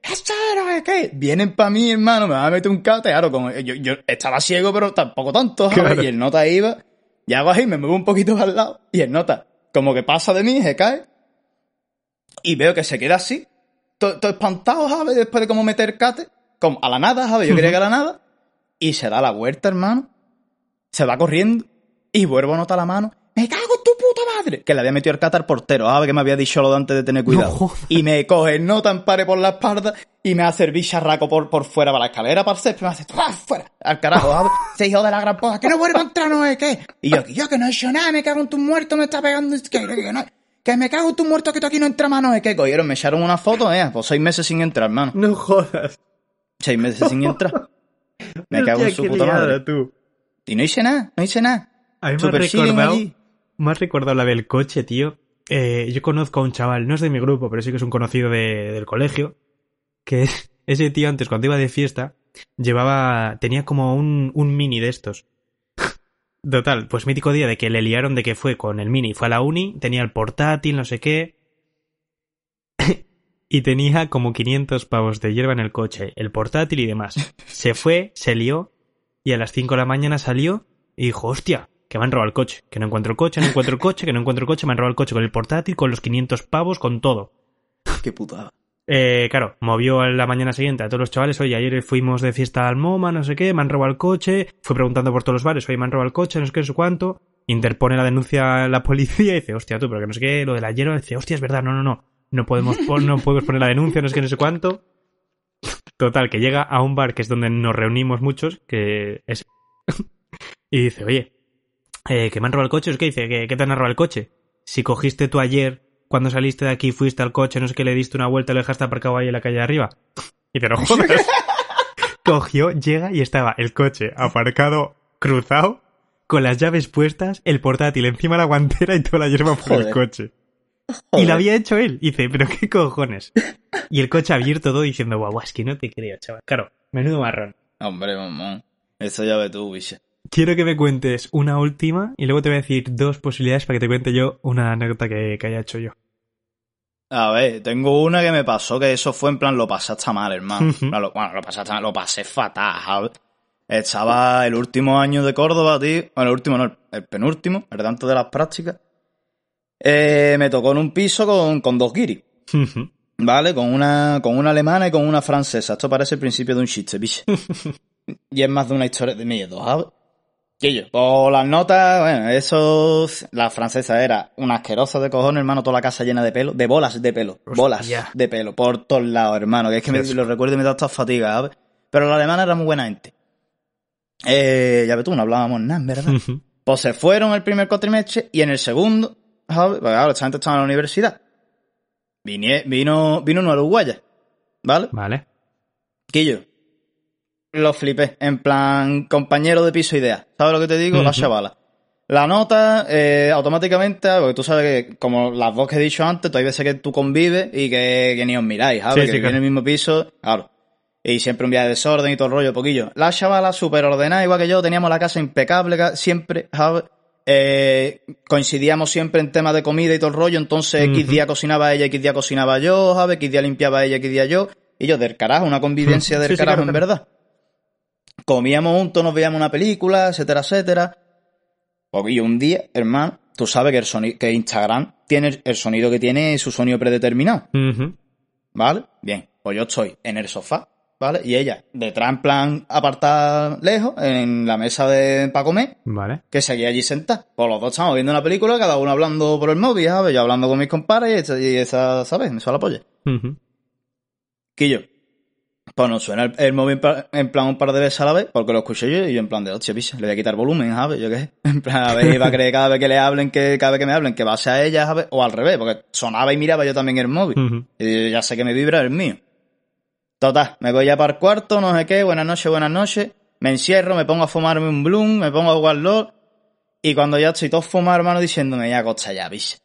¡Ese, no sé qué! Vienen para mí, hermano, me van a meter un cate, claro, como, yo, yo estaba ciego, pero tampoco tanto, ¿sabes? Claro. Y el nota iba, y hago ahí, me muevo un poquito para el lado, y el nota, como que pasa de mí, se cae, y veo que se queda así, todo, todo espantado, ¿sabes? Después de como meter cate, como a la nada, ¿sabes? Yo quería que a la nada, y se da la vuelta, hermano, se va corriendo, y vuelvo a notar la mano, ¡me cago puta madre! Que le había metido el cate al portero, ¿sabes? Que me había dicho lo de antes de tener cuidado. y me coge el nota, empare por la espalda, y me hace el bicharraco por, por fuera para la escalera, para el césped, me hace, ¡ah, fuera! Al carajo, ¿sabes? Ese hijo de la gran puta, que no vuelva a entrar, no sé qué. Y yo, que yo que no he hecho nada, me cago en tu muerto, me está pegando, que, que, que no, que me cago en tu muerto, que tú aquí no entras más, no sé qué. Cogieron, me echaron una foto, eh, pues seis meses sin entrar, hermano. No jodas. Seis meses sin entrar. Me cago en su puta madre. tú. Y no hice nada, no hice nada. A mí me Super ha chilling recordado, ha recordado la del coche, tío. Eh, yo conozco a un chaval, no es de mi grupo, pero sí que es un conocido de- del colegio, que es- ese tío antes, cuando iba de fiesta, llevaba, tenía como un, un mini de estos. Total, pues mítico día de que le liaron de que fue con el mini, fue a la uni, tenía el portátil, no sé qué, y tenía como 500 pavos de hierba en el coche, el portátil y demás. Se fue, se lió, y a las 5 de la mañana salió y dijo, hostia, que me han robado el coche, que no encuentro el coche, no encuentro el coche, que no encuentro el coche, me han robado el coche con el portátil, con los 500 pavos, con todo. Qué putada. Eh, claro, movió a la mañana siguiente a todos los chavales, oye, ayer fuimos de fiesta al MoMA, no sé qué, me han robado el coche, fue preguntando por todos los bares, oye, me han robado el coche, no sé qué, no sé cuánto, interpone la denuncia a la policía y dice, hostia, tú, pero que no sé qué, lo de la hierba, dice, hostia, es verdad, no, no, no, no podemos, pon- no podemos poner la denuncia, no sé qué, no sé cuánto. Total, que llega a un bar que es donde nos reunimos muchos, que es... y dice, oye, eh, que me han robado el coche, es que dice, que, que te han robado el coche. Si cogiste tú ayer, cuando saliste de aquí, fuiste al coche, no sé qué, le diste una vuelta y lo dejaste aparcado ahí en la calle de arriba. Y pero jodas. Cogió, llega y estaba el coche aparcado, cruzado, con las llaves puestas, el portátil encima de la guantera y toda la hierba por el Joder. coche. Y lo había hecho él. Y dice, pero qué cojones. Y el coche abierto todo diciendo, guau, es que no te creo, chaval. Claro, menudo marrón. Hombre, mamón. Eso ya ve tú, bicha. Quiero que me cuentes una última y luego te voy a decir dos posibilidades para que te cuente yo una anécdota que, que haya hecho yo. A ver, tengo una que me pasó que eso fue en plan, lo pasé hasta mal, hermano. Lo- bueno, lo pasé hasta mal, lo pasé fatal, ¿sabes? Estaba el último año de Córdoba, tío. Bueno, el último no, el, el penúltimo, el tanto de las prácticas. Eh, me tocó en un piso con, con dos guiris, ¿vale? Con una, con una alemana y con una francesa. Esto parece el principio de un chiste, bicho. y es más de una historia de miedo, ¿sabes? Yo, por las notas, bueno, eso, la francesa era una asquerosa de cojones, hermano, toda la casa llena de pelo, de bolas de pelo, bolas de pelo, por todos lados, hermano, que es que me, lo recuerdo y me da toda fatiga, ¿sabes? Pero la alemana era muy buena gente. Eh, ya ves tú, no hablábamos nada, ¿verdad? Pues se fueron el primer cuatrimestre y en el segundo, ¿sabes? Porque claro, esta gente estaba en la universidad. Vinie- vino, vino una uruguaya, ¿vale? Vale. Que yo lo flipé, en plan compañero de piso idea. ¿Sabes lo que te digo? La chavala. La nota, eh, automáticamente, porque tú sabes que, como las dos que he dicho antes, tú hay veces que tú convives y que, que ni os miráis, ¿sabes? Sí, que sí, claro. en el mismo piso, claro. Y siempre un día de desorden y todo el rollo, poquillo. La chavala súper ordenada, igual que yo, teníamos la casa impecable, ca- siempre, ¿sabes? Eh, coincidíamos siempre en temas de comida y todo el rollo, entonces X Ujú. día cocinaba ella, X día cocinaba yo, ¿sabes? X día limpiaba ella, X día yo. Y yo, del carajo, una convivencia del Sí, carajo, claro, en verdad. Comíamos juntos, nos veíamos una película, etcétera, etcétera. Porque yo un día, hermano, tú sabes que, el soni- que Instagram tiene el sonido que tiene su sonido predeterminado. ¿Vale? Bien, pues yo estoy en el sofá, ¿vale? Y ella, detrás en plan apartada lejos, en la mesa de para comer, Vale. que seguía allí sentada. Pues los dos estamos viendo una película, cada uno hablando por el móvil, ¿sabes? Yo hablando con mis compadres y esa, y ¿sabes? Me suena la polla. Ujú. Que yo, pues nos suena el, el móvil en plan un par de veces a la vez, porque lo escuché yo y yo en plan de, hostia, picha, le voy a quitar volumen, ¿sabes? Yo qué sé. En plan, a ver, va a creer cada vez que le hablen, que cada vez que me hablen, que va a ser a ella, ¿sabes? O al revés, porque sonaba y miraba yo también el móvil. Y yo ya sé que me vibra el mío. Total, me voy ya para el cuarto, no sé qué, buenas noches, buenas noches. Me encierro, me pongo a fumarme un bloom, me pongo a jugar LOL. Y cuando ya estoy todo fumado, hermano, diciéndome, ya costa ya, bicho.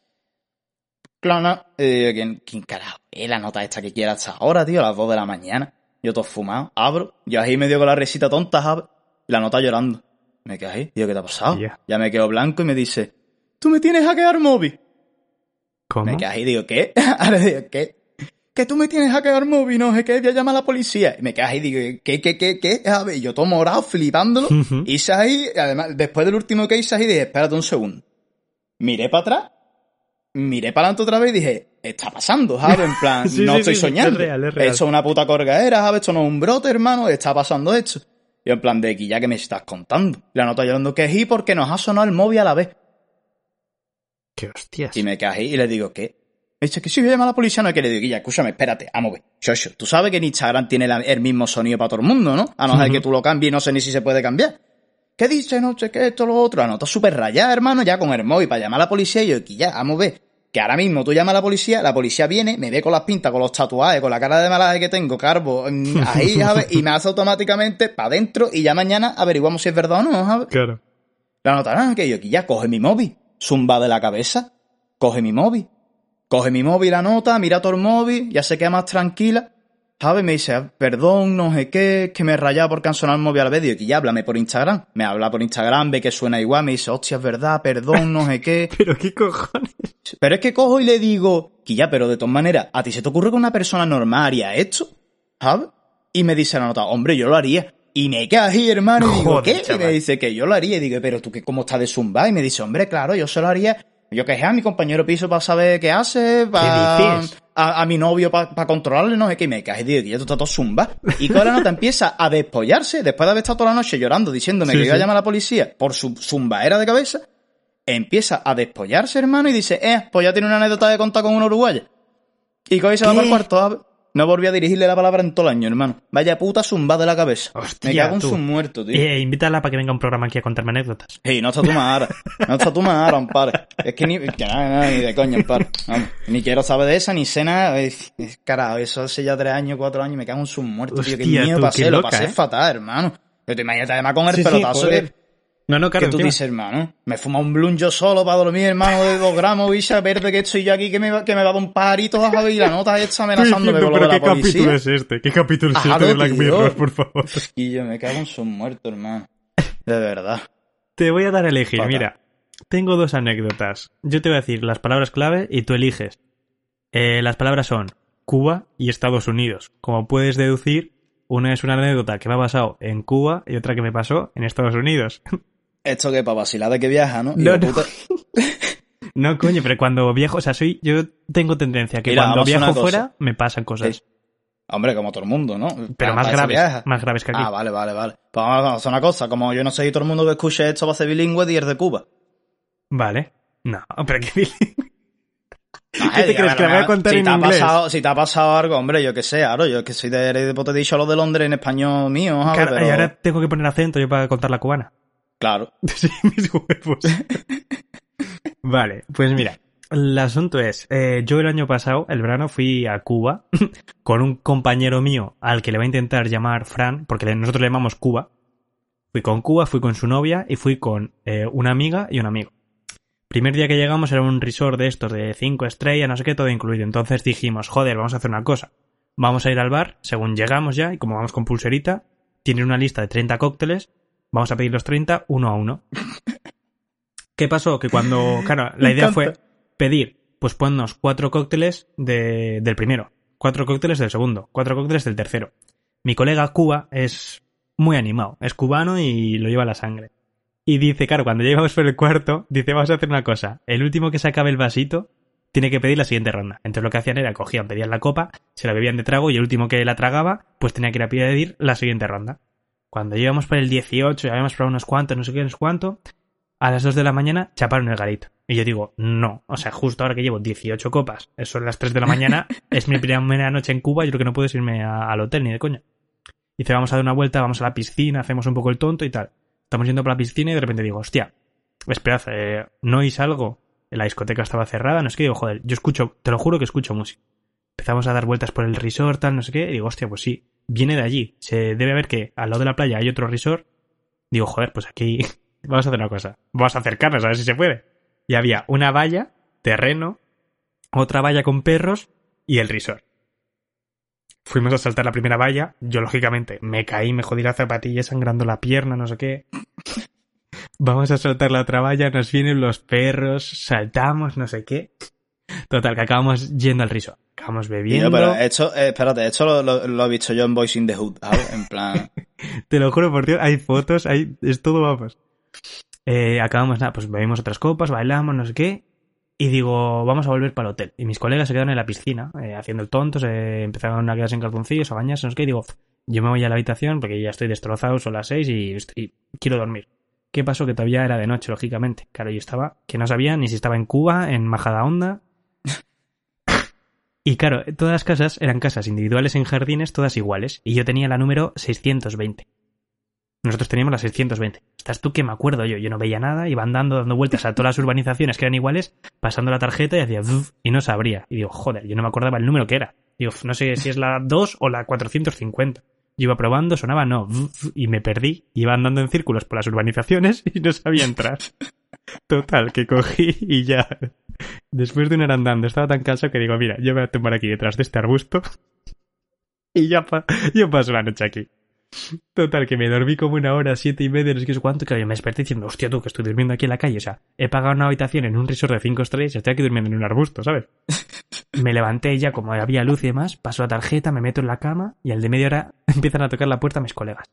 Claro, y digo, ¿quién, quién carajo es la nota esta que quiera hasta ahora, tío? A las 2 de la mañana. Yo todo fumado, abro, yo ahí medio con la risita tonta, la nota llorando. Me quedo ahí, digo, ¿qué te ha pasado? Ya. Ya me quedo blanco y me dice, tú me tienes hackear móvil. ¿Cómo? Me quedé ahí, digo, ¿qué? Ahora digo, ¿qué? Que tú me tienes a quedar móvil, no sé qué, voy a llamar a la policía. Y me quedé ahí, digo, ¿qué, qué, qué, qué? A ver, yo todo morado, flipándolo. Ujú. Hice ahí, además, después del último que hice ahí, dije, espérate un segundo. Miré para atrás, miré para adelante otra vez y dije, está pasando, ¿sabes? En plan, Sí, no sí, estoy sí, soñando. es real, es real. Esto es una puta corgadera, ¿sabes? Esto no es un brote, hermano, está pasando esto. Y en plan, de aquí ya que me estás contando. La nota llorando que sí porque nos ha sonado el móvil a la vez. Qué hostias. Y me ahí y le digo, ¿qué? Me dice que si voy a llamar a la policía, no hay que le digo, Guilla, escúchame, espérate, vamos a ver. Shosho, tú sabes que en Instagram tiene la- el mismo sonido para todo el mundo, ¿no? A no ser que tú lo cambies y no sé ni si se puede cambiar. ¿Qué dice? No sé qué, esto, lo otro. Anota súper rayada, hermano, ya con el móvil para llamar a la policía. Y yo, Guilla, vamos a ver. Que ahora mismo tú llamas a la policía, la policía viene, me ve con las pintas, con los tatuajes, con la cara de malaje que tengo, carbo, mm, ahí, ¿sabes? Y me hace automáticamente para adentro y ya mañana averiguamos si es verdad o no, ¿sabes? Claro. La notarán que yo aquí ya coge mi móvil, zumba de la cabeza, coge mi móvil, coge mi móvil, la nota, mira todo el móvil, ya se queda más tranquila, ¿sabes? Me dice, "Ah, perdón, no sé qué, que me he rayado porque han sonado el móvil al digo, que ya háblame por Instagram, me habla por Instagram, ve que suena igual, me dice, hostia, es verdad, perdón, no sé qué, Pero qué cojones. pero es que cojo y le digo, que ya, pero de todas maneras, ¿a ti se te ocurre que una persona normal haría esto? ¿Sabes? Y me dice la nota, hombre, yo lo haría. Y me quedo ahí, hermano, y digo, Joder, ¿qué? Y me dice que yo lo haría. Y digo, pero tú, qué ¿cómo estás de zumba? Y me dice, hombre, claro, yo se lo haría. Yo que sé, a mi compañero piso para saber qué hace, para a, a mi novio para controlarle, no sé qué, y me cae, digo, que ya tú estás todo zumba. Y que la nota empieza a despollarse, después de haber estado toda la noche llorando, diciéndome Sí, que iba a sí. llamar a la policía por su zumbaera de cabeza, empieza a despollarse, hermano, y dice, eh, pues ya tiene una anécdota de contar con un uruguayo. Y coge y se va para el cuarto. No volví a dirigirle la palabra en todo el año, hermano. Vaya puta zumba de la cabeza. Hostia, Me cago en tú. su muerto, tío. Eh, invítala para que venga un programa aquí a contarme anécdotas. Ey, no está tu madre. No está tu madre, ampare. Es que ni, que nada, nada, ni de coña, ampare. Vamos, ni quiero saber de esa, ni nada. Es- es- Carajo, eso hace ya tres años, cuatro años, me cago en su muerto, tío. Qué Hostia, miedo tú, pasé, qué lo loca, pasé ¿eh? fatal, hermano. Pero te imaginas además con el Sí, sí, pelotazo que, No, no, que claro, tú encima. dices, hermano. Me fuma un blun yo solo para dormir, hermano, de dos gramos, bicha verde que estoy yo aquí, que me, va- que me va a dar un pajarito a y la nota esta amenazándome con lo de la policía. este? ¿Qué capítulo es este de Black Mirror, por favor? Y yo me cago en su muerto, hermano. De verdad. Te voy a dar a elegir, mira. Tengo dos anécdotas. Yo te voy a decir las palabras clave y tú eliges. Eh, las palabras son Cuba y Estados Unidos. Como puedes deducir, una es una anécdota que me ha pasado en Cuba y otra que me pasó en Estados Unidos. Esto que para vacilar de que viaja, ¿no? No, Hijo no. puta. No, coño, pero cuando viajo, o sea, soy, yo tengo tendencia que Mira, cuando viajo fuera me pasan cosas. Sí. Hombre, como todo el mundo, ¿no? Pero Para- más para graves, más graves que aquí. Ah, vale, vale, vale. Pues vamos a hacer una cosa. Como yo no sé si todo el mundo que escuche esto va a ser bilingüe y es de Cuba. Vale. No, pero que... Ay, te crees, que la voy a contar si en te ha inglés? Pasado, si te ha pasado algo, hombre, yo que sé, claro, yo que soy de, de, te he dicho lo de Londres en español mío. Claro, Pero- Y ahora tengo que poner acento yo para contar la cubana. Claro. Sí, mis huevos. vale, pues mira. El asunto es, eh, yo el año pasado, el verano, fui a Cuba con un compañero mío al que le va a intentar llamar Fran, porque nosotros le llamamos Cuba. Fui con Cuba, fui con su novia y fui con eh, una amiga y un amigo. Primer día que llegamos era un resort de estos de cinco estrellas, no sé qué, todo incluido. Entonces dijimos, joder, vamos a hacer una cosa. Vamos a ir al bar, según llegamos ya, y como vamos con pulserita, tienen una lista de 30 cócteles, vamos a pedir los 30 uno a uno. ¿Qué pasó? Que cuando, claro, la idea fue pedir, pues ponnos cuatro cócteles de- del primero, cuatro cócteles del segundo, cuatro cócteles del tercero. Mi colega Cuba es muy animado, es cubano y lo lleva a la sangre. Y dice, claro, cuando ya íbamos por el cuarto, dice, vamos a hacer una cosa. El último que se acabe el vasito tiene que pedir la siguiente ronda. Entonces lo que hacían era cogían, pedían la copa, se la bebían de trago y el último que la tragaba, pues tenía que ir a pedir la siguiente ronda. Cuando íbamos por el 18, ya habíamos probado unos cuantos, no sé qué, cuánto, a las 2 de la mañana chaparon el garito. Y yo digo, no, o sea, justo ahora que llevo 18 copas, son las 3 de la mañana, es mi primera noche en Cuba, yo creo que no puedo irme a- al hotel ni de coña. Dice, vamos a dar una vuelta, vamos a la piscina, hacemos un poco el tonto y tal. Estamos yendo por la piscina y de repente digo, hostia, esperad, eh, no oís algo. La discoteca estaba cerrada, no sé qué, digo, joder, yo escucho, te lo juro que escucho música. Empezamos a dar vueltas por el resort, tal, no sé qué, y digo, hostia, pues sí, viene de allí. Se debe ver que al lado de la playa hay otro resort. Digo, joder, pues aquí vamos a hacer una cosa. Vamos a acercarnos a ver si se puede. Y había una valla, terreno, otra valla con perros y el resort. Fuimos a saltar la primera valla. Yo, lógicamente, me caí, me jodí la zapatilla sangrando la pierna, no sé qué. Vamos a saltar la otra valla, nos vienen los perros, saltamos, no sé qué. Total, que acabamos yendo al resort. Acabamos bebiendo. Pero esto, eh, espérate, esto lo, lo- lo he visto yo en in the Hood, ¿sabes? En plan, Te lo juro por Dios, hay fotos, hay, es todo vamos. Eh, acabamos, nada, pues bebimos otras copas, bailamos, no sé qué. Y digo, vamos a volver para el hotel. Y mis colegas se quedaron en la piscina, eh, haciendo el tonto, se empezaron a quedarse en calzoncillos, a bañarse, no sé qué. Y digo, yo me voy a la habitación porque ya estoy destrozado, son las seis y, estoy- quiero dormir. ¿Qué pasó? Que todavía era de noche, lógicamente. Claro, yo estaba, que no sabía ni si estaba en Cuba, en Majadahonda. Y claro, todas las casas eran casas individuales en jardines, todas iguales. Y yo tenía la número 620. Nosotros teníamos la 620. Estás tú que me acuerdo yo. Yo no veía nada, iba andando, dando vueltas a todas las urbanizaciones que eran iguales, pasando la tarjeta y hacía y no sabría. Y digo, joder, yo no me acordaba el número que era. Digo, no sé si es la 2 o la 450. Yo iba probando, sonaba no, y me perdí. Iba andando en círculos por las urbanizaciones y no sabía entrar. Total, que cogí y ya. Después de una hora andando, estaba tan cansado que digo, mira, yo me voy a tomar aquí detrás de este arbusto y ya pa- yo paso la noche aquí. Total, que me dormí como una hora, siete y media, no sé qué sé cuánto, que yo me desperté diciendo, hostia tú, que estoy durmiendo aquí en la calle, o sea, he pagado una habitación en un resort de cinco estrellas y estoy aquí durmiendo en un arbusto, ¿sabes? Me levanté ya, como había luz y demás, paso la tarjeta, me meto en la cama y al de media hora empiezan a tocar la puerta mis colegas.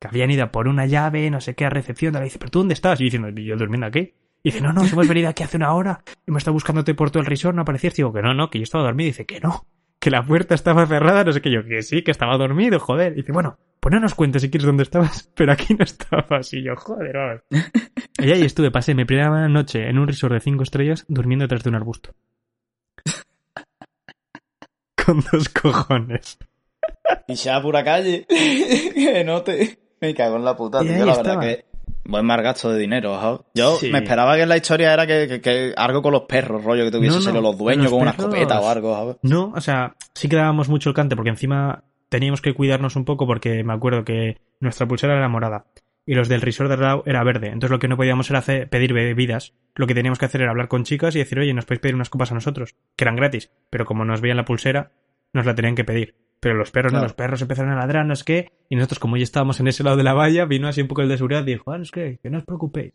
Que habían ido por una llave, no sé qué, a recepción, y le dice, ¿pero tú dónde estás? Y yo diciendo, ¿y yo durmiendo aquí? Y dice, no, no, hemos venido aquí hace una hora, hemos estado buscándote por todo el resort, no aparecías. Digo, que no, no, que yo estaba dormido. Y dice, que no, que la puerta estaba cerrada, no sé qué. Yo, que sí, que estaba dormido, joder. Y dice, bueno, pues no nos cuentes si quieres dónde estabas, pero aquí no estabas. Y yo, joder, vamos. Y ahí estuve, pasé mi primera noche en un resort de cinco estrellas durmiendo detrás de un arbusto. Con dos cojones. y ya pura calle. que no te. Me cago en la puta, Y tío. La estaba. verdad que. Buen mal gasto de dinero, ¿sabes? Yo Sí. me esperaba que la historia era que, que- que algo con los perros, rollo, que tuviese No, no, los dueños los con una escopeta o algo, ¿sabes? No, o sea, sí que dábamos mucho el cante porque encima teníamos que cuidarnos un poco porque me acuerdo que nuestra pulsera era morada y los del resort de lado era verde. Entonces lo que no podíamos era hacer, pedir bebidas. Lo que teníamos que hacer era hablar con chicas y decir, oye, nos podéis pedir unas copas a nosotros, que eran gratis. Pero como nos veían la pulsera, nos la tenían que pedir. Pero los perros no, los perros empezaron a ladrar, no es que, y nosotros como ya estábamos en ese lado de la valla, vino así un poco el de seguridad y dijo, ah, no es que, que no os preocupéis.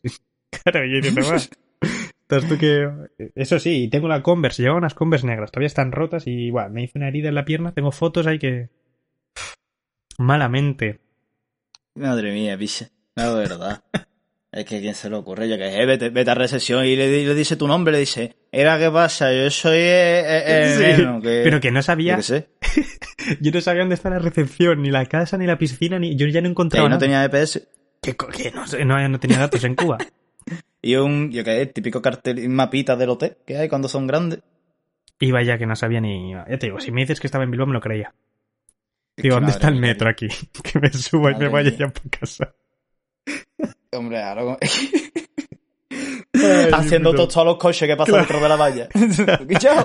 claro, y. Estás tú que... Eso sí, tengo la Converse, llevaba unas Converse negras, todavía están rotas y, bueno, me hice una herida en la pierna, tengo fotos ahí que... Malamente. Madre mía, piche. De verdad. es que quién se le ocurre, yo que sé, vete, vete a recepción y le, di- le dice tu nombre, le dice, era qué pasa, yo soy eh, eh, el Sí, neno, que... Pero que no sabía, sé. yo no sabía dónde está la recepción, ni la casa, ni la piscina, ni yo ya no Que encontraba ahí no nada. tenía EPS. Que, que no, no, no tenía datos en Cuba. Y un, yo que el típico cartel, mapita del hotel que hay cuando son grandes. Iba ya que no sabía ni... Ya te digo, si me dices que estaba en Bilbao me lo creía. Digo, que ¿dónde está el metro aquí? Que me suba y me vaya ya para casa. Hombre, ahora... Haciendo puto. todos todos los coches que pasan Claro. dentro de la valla.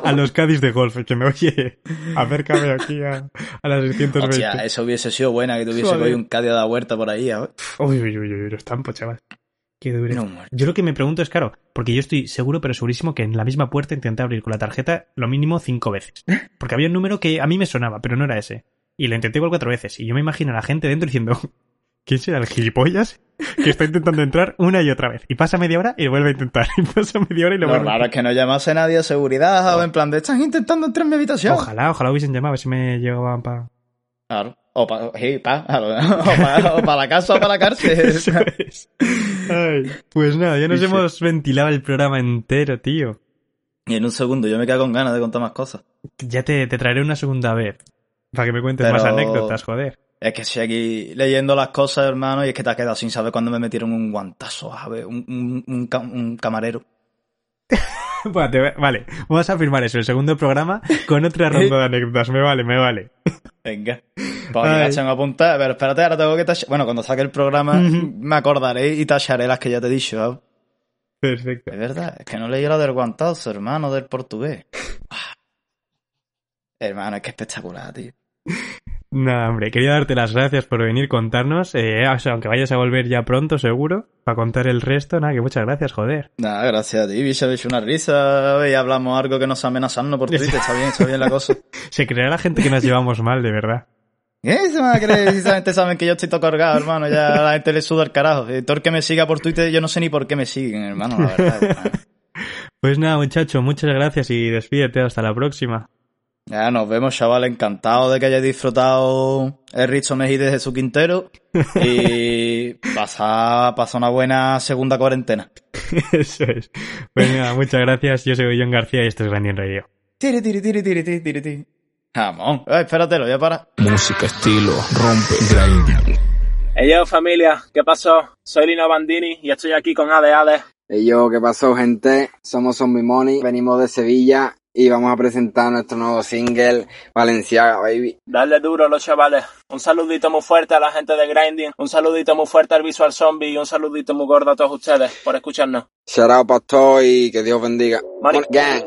A los Cádiz de golf, que me oye, acércame aquí a, a las 620. Hostia, eso hubiese sido buena, que tuviese Joder. hoy un Cádiz a la huerta por ahí, ¿sabes? Uy, uy, uy, uy, los tampos, chaval. Qué dureza. No. Yo lo que me pregunto es, claro, porque yo estoy seguro, pero segurísimo, que en la misma puerta intenté abrir con la tarjeta lo mínimo cinco veces. Porque había un número que a mí me sonaba, pero no era ese. Y lo intenté igual cuatro veces. Y yo me imagino a la gente dentro diciendo, ¿quién será el gilipollas que está intentando entrar una y otra vez? Y pasa media hora y lo vuelve a intentar. Y pasa media hora y lo Lo vuelve a raro es que no llamase nadie a seguridad, ¿sabes? En plan de, están intentando entrar en mi habitación. Ojalá, ojalá hubiesen llamado a ver si me llegaban para... Claro. O para o pa, la casa o para la cárcel. Eso es. Ay, pues nada, ya nos Dice- hemos ventilado el programa entero, tío. Y en un segundo yo me quedo con ganas de contar más cosas. Ya te, te traeré una segunda vez. Para que me cuentes Pero- más anécdotas, joder. Es que aquí leyendo las cosas, hermano, y es que te has quedado sin saber cuándo me metieron un guantazo, a ver, un, un, un ca- un camarero. Vale, vamos a firmar eso, el segundo programa, con otra ronda de anécdotas. Me vale, me vale. Venga. Pues Ay. aquí la a apuntar, pero espérate, ahora tengo que tachar. Bueno, cuando saque el programa me acordaré y tacharé las que ya te he dicho. ¿sabes? Perfecto. Es verdad, es que no leí la del guantazo, hermano, del portugués. Ah. Hermano, es que espectacular, tío. Nada, hombre, quería darte las gracias por venir contarnos. Eh, o sea, aunque vayas a volver ya pronto, seguro, para contar el resto. Nada, que muchas gracias, joder. Nada, gracias a ti, bicho, hecho una risa y hablamos algo que nos amenazando por Twitter, está bien, está bien la cosa. Se creerá la gente que nos llevamos mal, de verdad. ¿Qué se van a creer? Precisamente saben que yo estoy todo cargado, hermano. Ya a la gente le suda el carajo. Todo el que me siga por Twitter, yo no sé ni por qué me siguen, hermano, la verdad. hermano. Pues nada, muchacho, muchas gracias y despídete. Hasta la próxima. Ya, nos vemos, chaval. Encantado de que hayáis disfrutado el Richo Mejide de Jesús Quintero. Y pasa, pasa una buena segunda cuarentena. Eso es. Pues nada, muchas gracias. Yo soy John García y esto es Grinding Radio. Tiri, tiri, tiri, tiri, tiri, tiri, tiri. Jamón. Eh, espérate, lo voy a parar. Música, estilo, rompe, grinding. Hey yo familia, ¿qué pasó? Soy Lino Bandini y estoy aquí con Ade Ade. Hey yo, ¿qué pasó gente? Somos Zombie Money, venimos de Sevilla y vamos a presentar nuestro nuevo single, Valenciaga Baby. Darle duro los chavales. Un saludito muy fuerte a la gente de Grinding, un saludito muy fuerte al Visual Zombie y un saludito muy gordo a todos ustedes por escucharnos. Shout out pastor y que Dios bendiga. Money. Money Gang.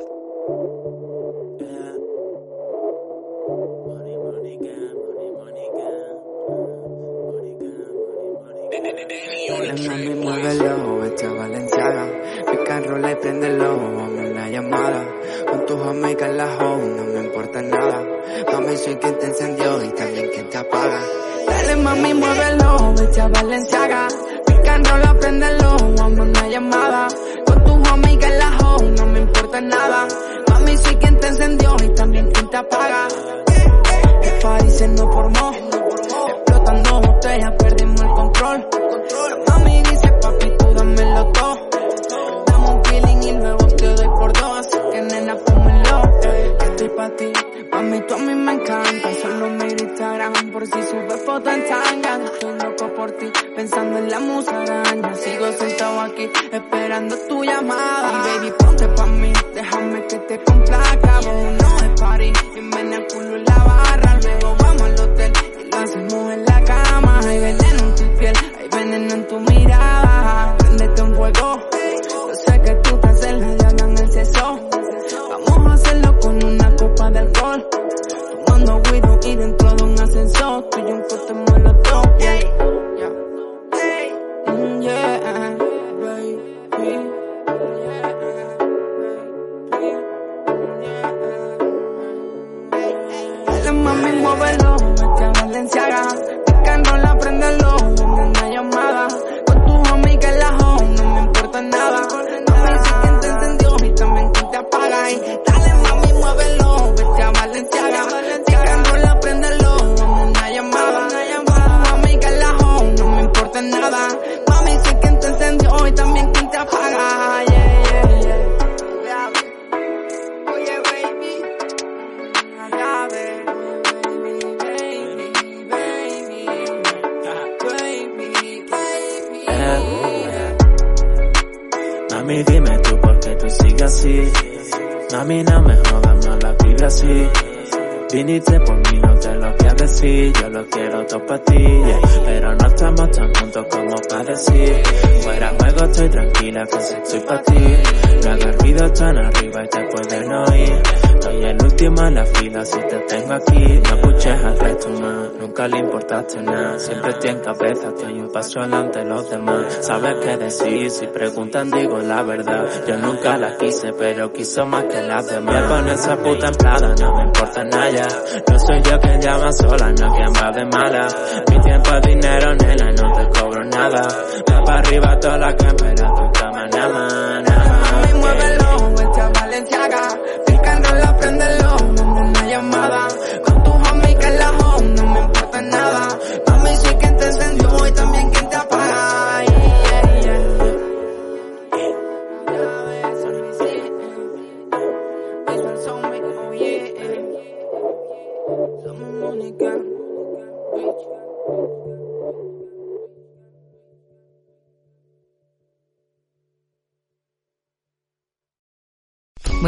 Dale mami, muévelo, vete a Valenciaga. Pica en rola y préndelo, vamos una llamada. Con tus amigas en la home, no me importa nada. Mami, soy quien te encendió y también quien te apaga. Dale mami, muévelo, vete a Valenciaga. Pica en rola, préndelo, vamos una llamada. Con tus amigas en la home, no me importa nada. Mami, soy quien te encendió y también quien te apaga. El party se nos formó, explotando botellas, perdimos el control. La mami dice, papi, tú dámelo todo. Pa' ti. Mami, tú a mí me encanta. Solo me Instagram por si subes foto en tanga. Estoy loco por ti, pensando en la musaraña. Sigo sentado aquí, esperando tu llamada. Y baby, ponte pa' mí, déjame que te complaca. Vámonos de party, y ven el culo en la barra. Luego vamos al hotel y lo hacemos en la cama. Hay veneno en tu piel, hay veneno en tu mirada. Prendete un fuego, estoy tranquila, que si estoy para ti. No hagas ruido tan arriba y te pueden oír. Soy el último en la fila si te tengo aquí. No escuches al resto más, nunca le importaste nada. Siempre estoy en cabeza, estoy un paso adelante de los demás. Sabes qué decir, si preguntan digo la verdad. Yo nunca la quise, pero quiso más que las demás. Me pone esa puta emplada, no me importa nada. No soy yo quien llama sola, no quien va de mala. Mi tiempo es dinero, nena, no te cobro nada. Va para arriba toda la cámara, tu cama, nada más, nada más. Mami, muévelo, vete a Valenciaga. Pica